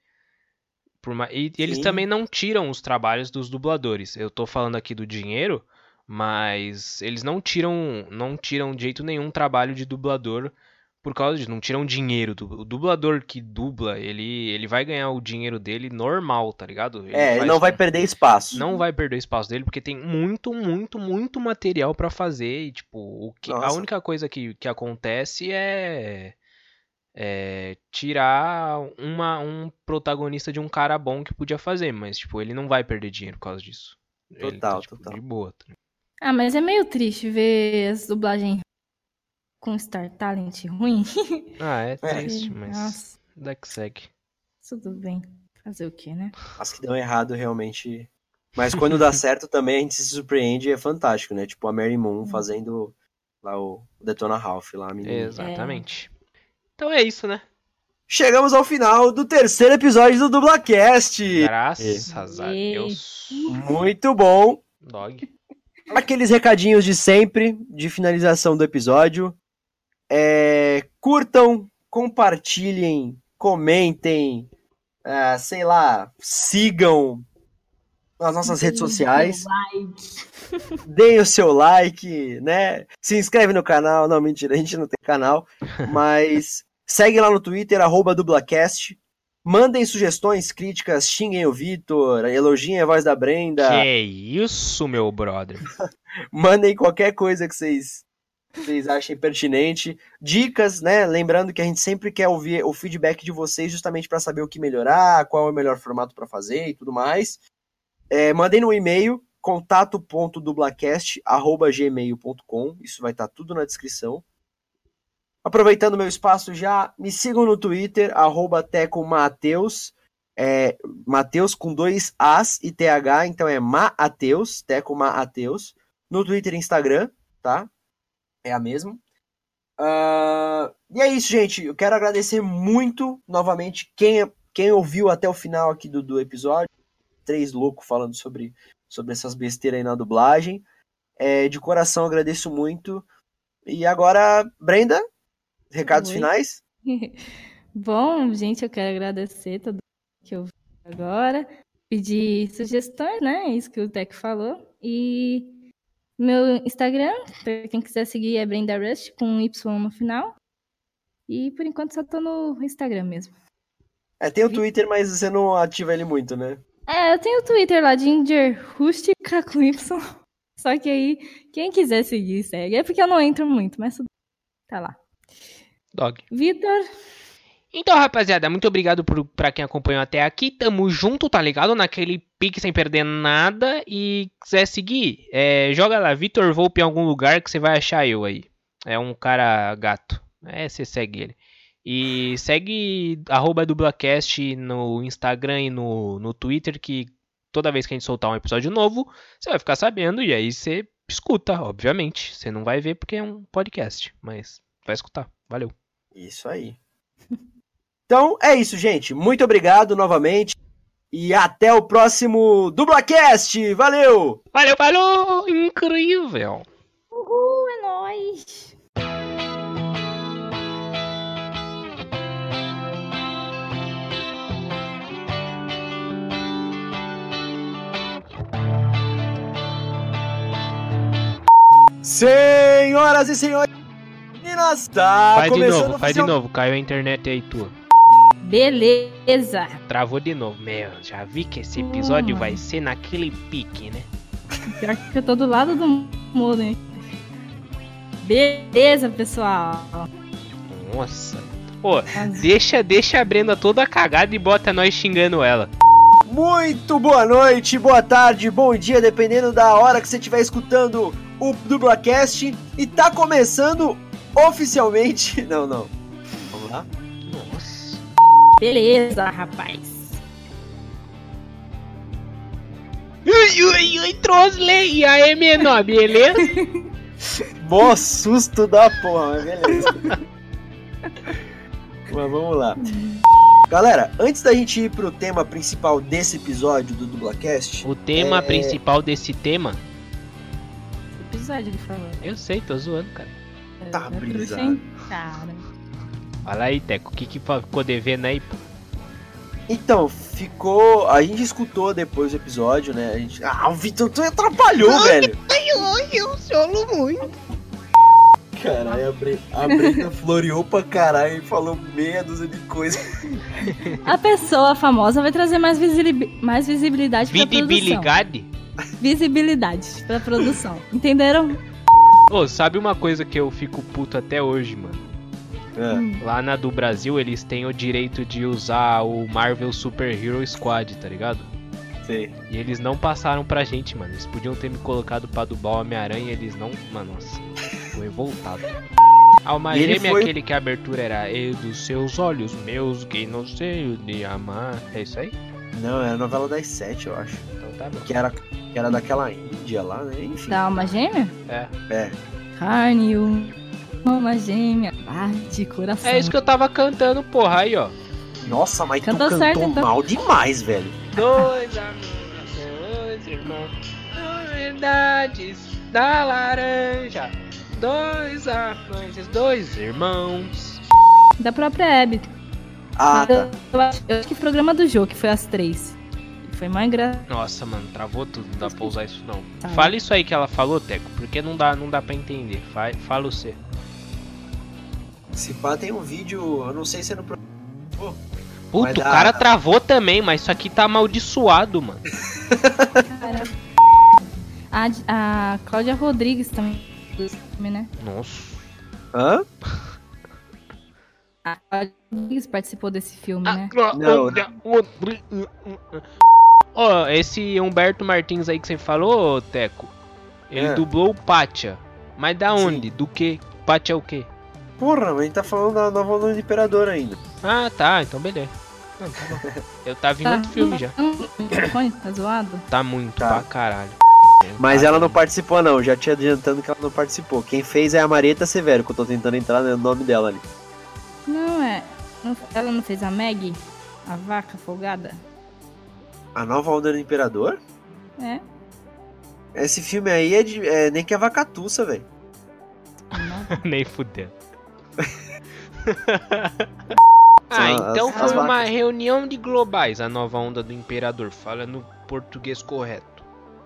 Por, e, e eles também não tiram os trabalhos dos dubladores. Eu tô falando aqui do dinheiro, mas eles não tiram não tiram de jeito nenhum trabalho de dublador por causa disso, não tiram dinheiro. O dublador que dubla, ele, ele vai ganhar o dinheiro dele normal, tá ligado? Ele é, ele não vai perder espaço. Não vai perder espaço dele, porque tem muito, muito, muito material para fazer. E, tipo, o que, a única coisa que, que acontece é, é tirar uma, um protagonista de um cara bom que podia fazer, mas, tipo, ele não vai perder dinheiro por causa disso. Total, ele tá, tipo, total. De boa. Tá ah, mas é meio triste ver as dublagens com Star Talent ruim. <laughs> Ah, é triste, mas Nossa. dá que segue. Tudo bem. Fazer o quê, né? As que dão errado realmente. Mas quando dá <laughs> certo também a gente se surpreende e é fantástico, né? Tipo a Mary Moon hum. fazendo lá o Detona Ralph lá, a menina. Exatamente. Então é isso, né? Chegamos ao final do terceiro episódio do Dublacast. Graças a Deus. Muito bom. Dog. Aqueles recadinhos de sempre, de finalização do episódio. É, curtam, compartilhem, comentem, uh, sei lá, sigam nas nossas redes sociais. Deem o seu like, né? Se inscreve no canal. Não, mentira, a gente não tem canal. <laughs> Mas segue lá no Twitter, arroba dublacast. Mandem sugestões, críticas, xinguem o Vitor, elogiem a voz da Brenda. Que isso, meu brother. <laughs> Mandem qualquer coisa que vocês vocês achem pertinente. Dicas, né? Lembrando que a gente sempre quer ouvir o feedback de vocês justamente para saber o que melhorar, qual é o melhor formato para fazer e tudo mais. É, mandem no e-mail contato.dublacast@gmail.com. Isso vai estar tá tudo na descrição. Aproveitando meu espaço já, me sigam no Twitter, arroba tecomateus, é, Mateus com dois As e TH, então é Maateus, Teco Maateus, no Twitter e Instagram, tá? É a mesma. Uh, e é isso, gente. Eu quero agradecer muito novamente quem, quem ouviu até o final aqui do, do episódio. Três loucos falando sobre, sobre essas besteiras aí na dublagem. É, de coração agradeço muito. E agora, Brenda, recados Oi. finais? <laughs> Bom, gente, eu quero agradecer todo que eu agora. Pedir sugestões, né? Isso que o Tec falou. E meu Instagram, para quem quiser seguir, é Brenda Rust, com Y no final. E por enquanto só tô no Instagram mesmo. É, tem o Twitter, mas você não ativa ele muito, né? É, eu tenho o Twitter lá, Ginger Rústica <laughs> com Y. Só que aí, quem quiser seguir, segue. É porque eu não entro muito, mas tá lá. Dog. Vitor. Então, rapaziada, muito obrigado por, pra quem acompanhou até aqui. Tamo junto, tá ligado? Naquele pique sem perder nada. E quiser seguir, é, joga lá, Vitor Volpe em algum lugar que você vai achar eu aí. É um cara gato. É, você segue ele. E segue arroba dublacast no Instagram e no, no Twitter, que toda vez que a gente soltar um episódio novo, você vai ficar sabendo e aí você escuta, obviamente. Você não vai ver porque é um podcast, mas vai escutar. Valeu. Isso aí. Então é isso, gente. Muito obrigado novamente. E até o próximo Dublacast. Valeu! Valeu, valeu! Incrível! Uhul, é nóis! Senhoras e senhores, meninas, tá Faz de novo, faz de novo, caiu a internet aí tua. Beleza. Travou de novo. Meu, já vi que esse episódio hum. vai ser naquele pique, né? Pior que eu tô do lado do mundo, hein? Beleza, pessoal. Nossa. Pô, deixa, deixa a Brenda toda cagada e bota nós xingando ela. Muito boa noite, boa tarde, bom dia, dependendo da hora que você estiver escutando o Dublacast. E tá começando oficialmente. <laughs> Não, não. Vamos lá? Beleza, rapaz. Ui, ui, ui, Trosley! E aí, menor, beleza? <laughs> Mó susto da porra, mas beleza. <laughs> mas vamos lá. Galera, antes da gente ir pro tema principal desse episódio do Dublacast. O tema é... principal desse tema? Episódio que falou. Eu sei, tô zoando, cara. Tá brisado. Cara. Fala aí, Teco, o que, que ficou devendo aí, pô? Então, ficou. A gente escutou depois do episódio, né? A gente... Ah, o Vitor, tu atrapalhou, Ai, velho! Ai, eu solo muito. Caralho, a, Bre... a Brenda floreou pra caralho e falou meia dúzia de coisa. A pessoa famosa vai trazer mais, visib... mais visibilidade pra Visibilidade? produção. Visibilidade pra produção. Entenderam? Ô, oh, sabe uma coisa que eu fico puto até hoje, mano? É. Lá na do Brasil, eles têm o direito de usar o Marvel Super Hero Squad, tá ligado? Sim. E eles não passaram pra gente, mano. Eles podiam ter me colocado pra dublar o Homem-Aranha eles não. Mano, nossa. Tô revoltado. <laughs> Ah, o Gêmea foi... aquele que a abertura era E dos seus olhos meus que não sei de amar. É isso aí? Não, era a novela das sete, eu acho. Então tá bom. Que era, que era daquela Índia lá, né? Enfim. Da alma gêmea? É. É. Carne, um alma gêmea, bate coração. É isso que eu tava cantando, porra, aí, ó. Nossa, mas Cantou tu cantou certo, então. mal demais, velho. Dois amigos, dois irmãos, duas verdades da laranja, dois amantes, dois irmãos. Da própria Abby. Ah, tá. eu, eu, eu acho que o programa do jogo, que foi às três. Foi mais engraçado. Nossa, mano, travou tudo, não dá pra usar isso não. Tá. Fala isso aí que ela falou, Teco, porque não dá, não dá pra entender. Fala, fala você. Se pá, tem um vídeo, eu não sei se é no. Oh, Puta, o cara travou também, mas isso aqui tá amaldiçoado, mano. a, a Cláudia Rodrigues também, né? Nossa. Hã? A Cláudia Rodrigues participou desse filme, né? Não. Ó, oh, esse Humberto Martins aí que você falou, Teco, ele é. dublou o Pátia. Mas da onde? Sim. Do que? Pátia é o quê? Porra, mas ele tá falando da nova onda do Imperador ainda. Ah, tá, então beleza. Não, tá Eu tava em tá. outro filme já. Tá zoado? Tá muito, tá. pra caralho. Mas ela não participou não, já tinha adiantando que ela não participou. Quem fez é a Marieta Severo, que eu tô tentando entrar no nome dela ali. Não, é. Ela não fez a Meg? A vaca folgada? A nova onda do Imperador? É. Esse filme aí é, de, é nem que a vacatuça, velho. <laughs> nem fudeu. <laughs> ah, então as, foi as uma reunião de globais, a nova onda do Imperador. Fala no português correto.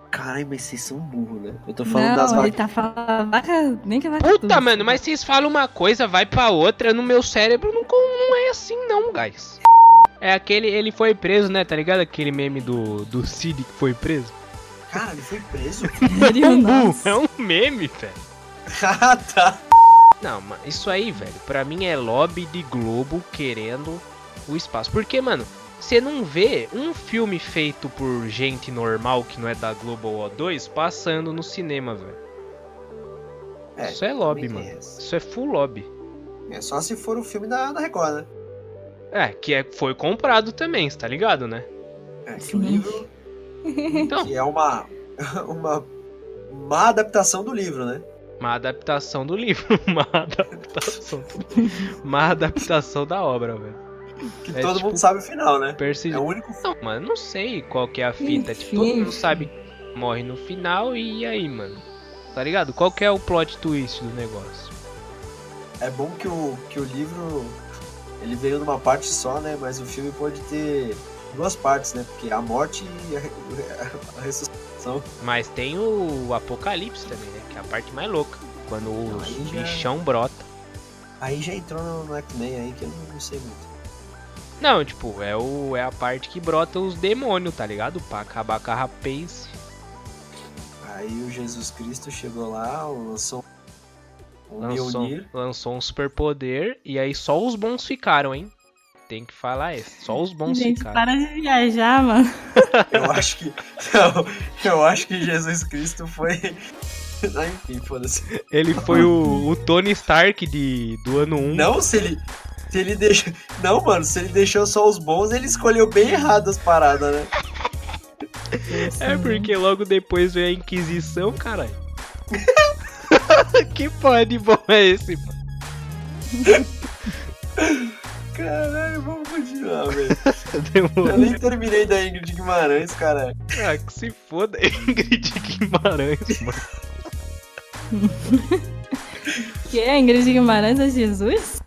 Caralho, mas vocês são burros, né? Eu tô falando não, das vacas. Ele tá falando vaca, nem que vaca. Puta, mano, mas vocês falam uma coisa, vai pra outra. No meu cérebro não, não é assim, não, guys. É aquele, ele foi preso, né? Tá ligado? Aquele meme do, do Cid que foi preso. Cara, ele foi preso? <laughs> <laughs> é um meme, velho. ah, tá. Não, mas isso aí, velho, pra mim é lobby de Globo querendo o espaço. Porque, mano, você não vê um filme feito por gente normal que não é da Globo O2 passando no cinema, velho. É, isso é lobby, mano. Isso é full lobby. É só se for o filme da, da Record, né? É, que é, foi comprado também, tá ligado, né? É, que o livro. Então. Que é uma, <laughs> uma má adaptação do livro, né? Má adaptação do livro. <laughs> Má adaptação. má adaptação da obra, velho. Que é, todo tipo, mundo sabe o final, né? É o único. Não, mano, não sei qual que é a fita. Tipo, todo mundo sabe morre no final e aí, mano? Tá ligado? Qual que é o plot twist do negócio? É bom que o, que o livro ele veio numa parte só, né? Mas o filme pode ter duas partes, né? Porque a morte e a, a ressuscitação. Mas tem o Apocalipse também, né? Que é a parte mais louca. Quando o bichão já... brota. Aí já entrou no, no X-Men aí que eu não, não sei muito. Não, tipo, é, o, é a parte que brota os demônios, tá ligado? Pra acabar com a rapaz. Aí o Jesus Cristo chegou lá, lançou lançou, lançou um superpoder e aí só os bons ficaram, hein? Tem que falar isso. Só os bons Gente, ficaram. para de viajar, mano. <laughs> eu acho que. Não, eu acho que Jesus Cristo foi. <laughs> Enfim, foda-se. Ele foi o, o, Tony Stark de, do ano 1. Não, se ele. Se ele deixou. Não, mano, se ele deixou só os bons, ele escolheu bem errado as paradas, né? É porque logo depois veio a Inquisição, caralho. <laughs> <laughs> que porra de bom é esse, mano? <laughs> Caralho, vamos continuar, velho. <laughs> Eu nem terminei da Ingrid Guimarães, caralho. Ah, que se foda, Ingrid Guimarães, mano. que é? Ingrid Guimarães é Jesus?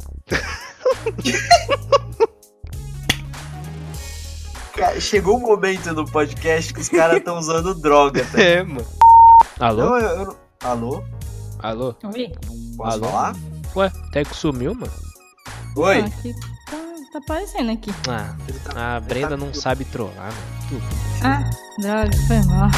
chegou um momento no podcast que os caras estão usando droga, tá? É, mano. Alô? Não, eu, eu, alô? Alô? Oi? Posso Alô? falar? Ué, até que sumiu, mano? Oi? Ah, aqui tá, tá aparecendo aqui. Ah, tá, a Brenda tá... não sabe trollar, mano. Ah, droga, foi mal.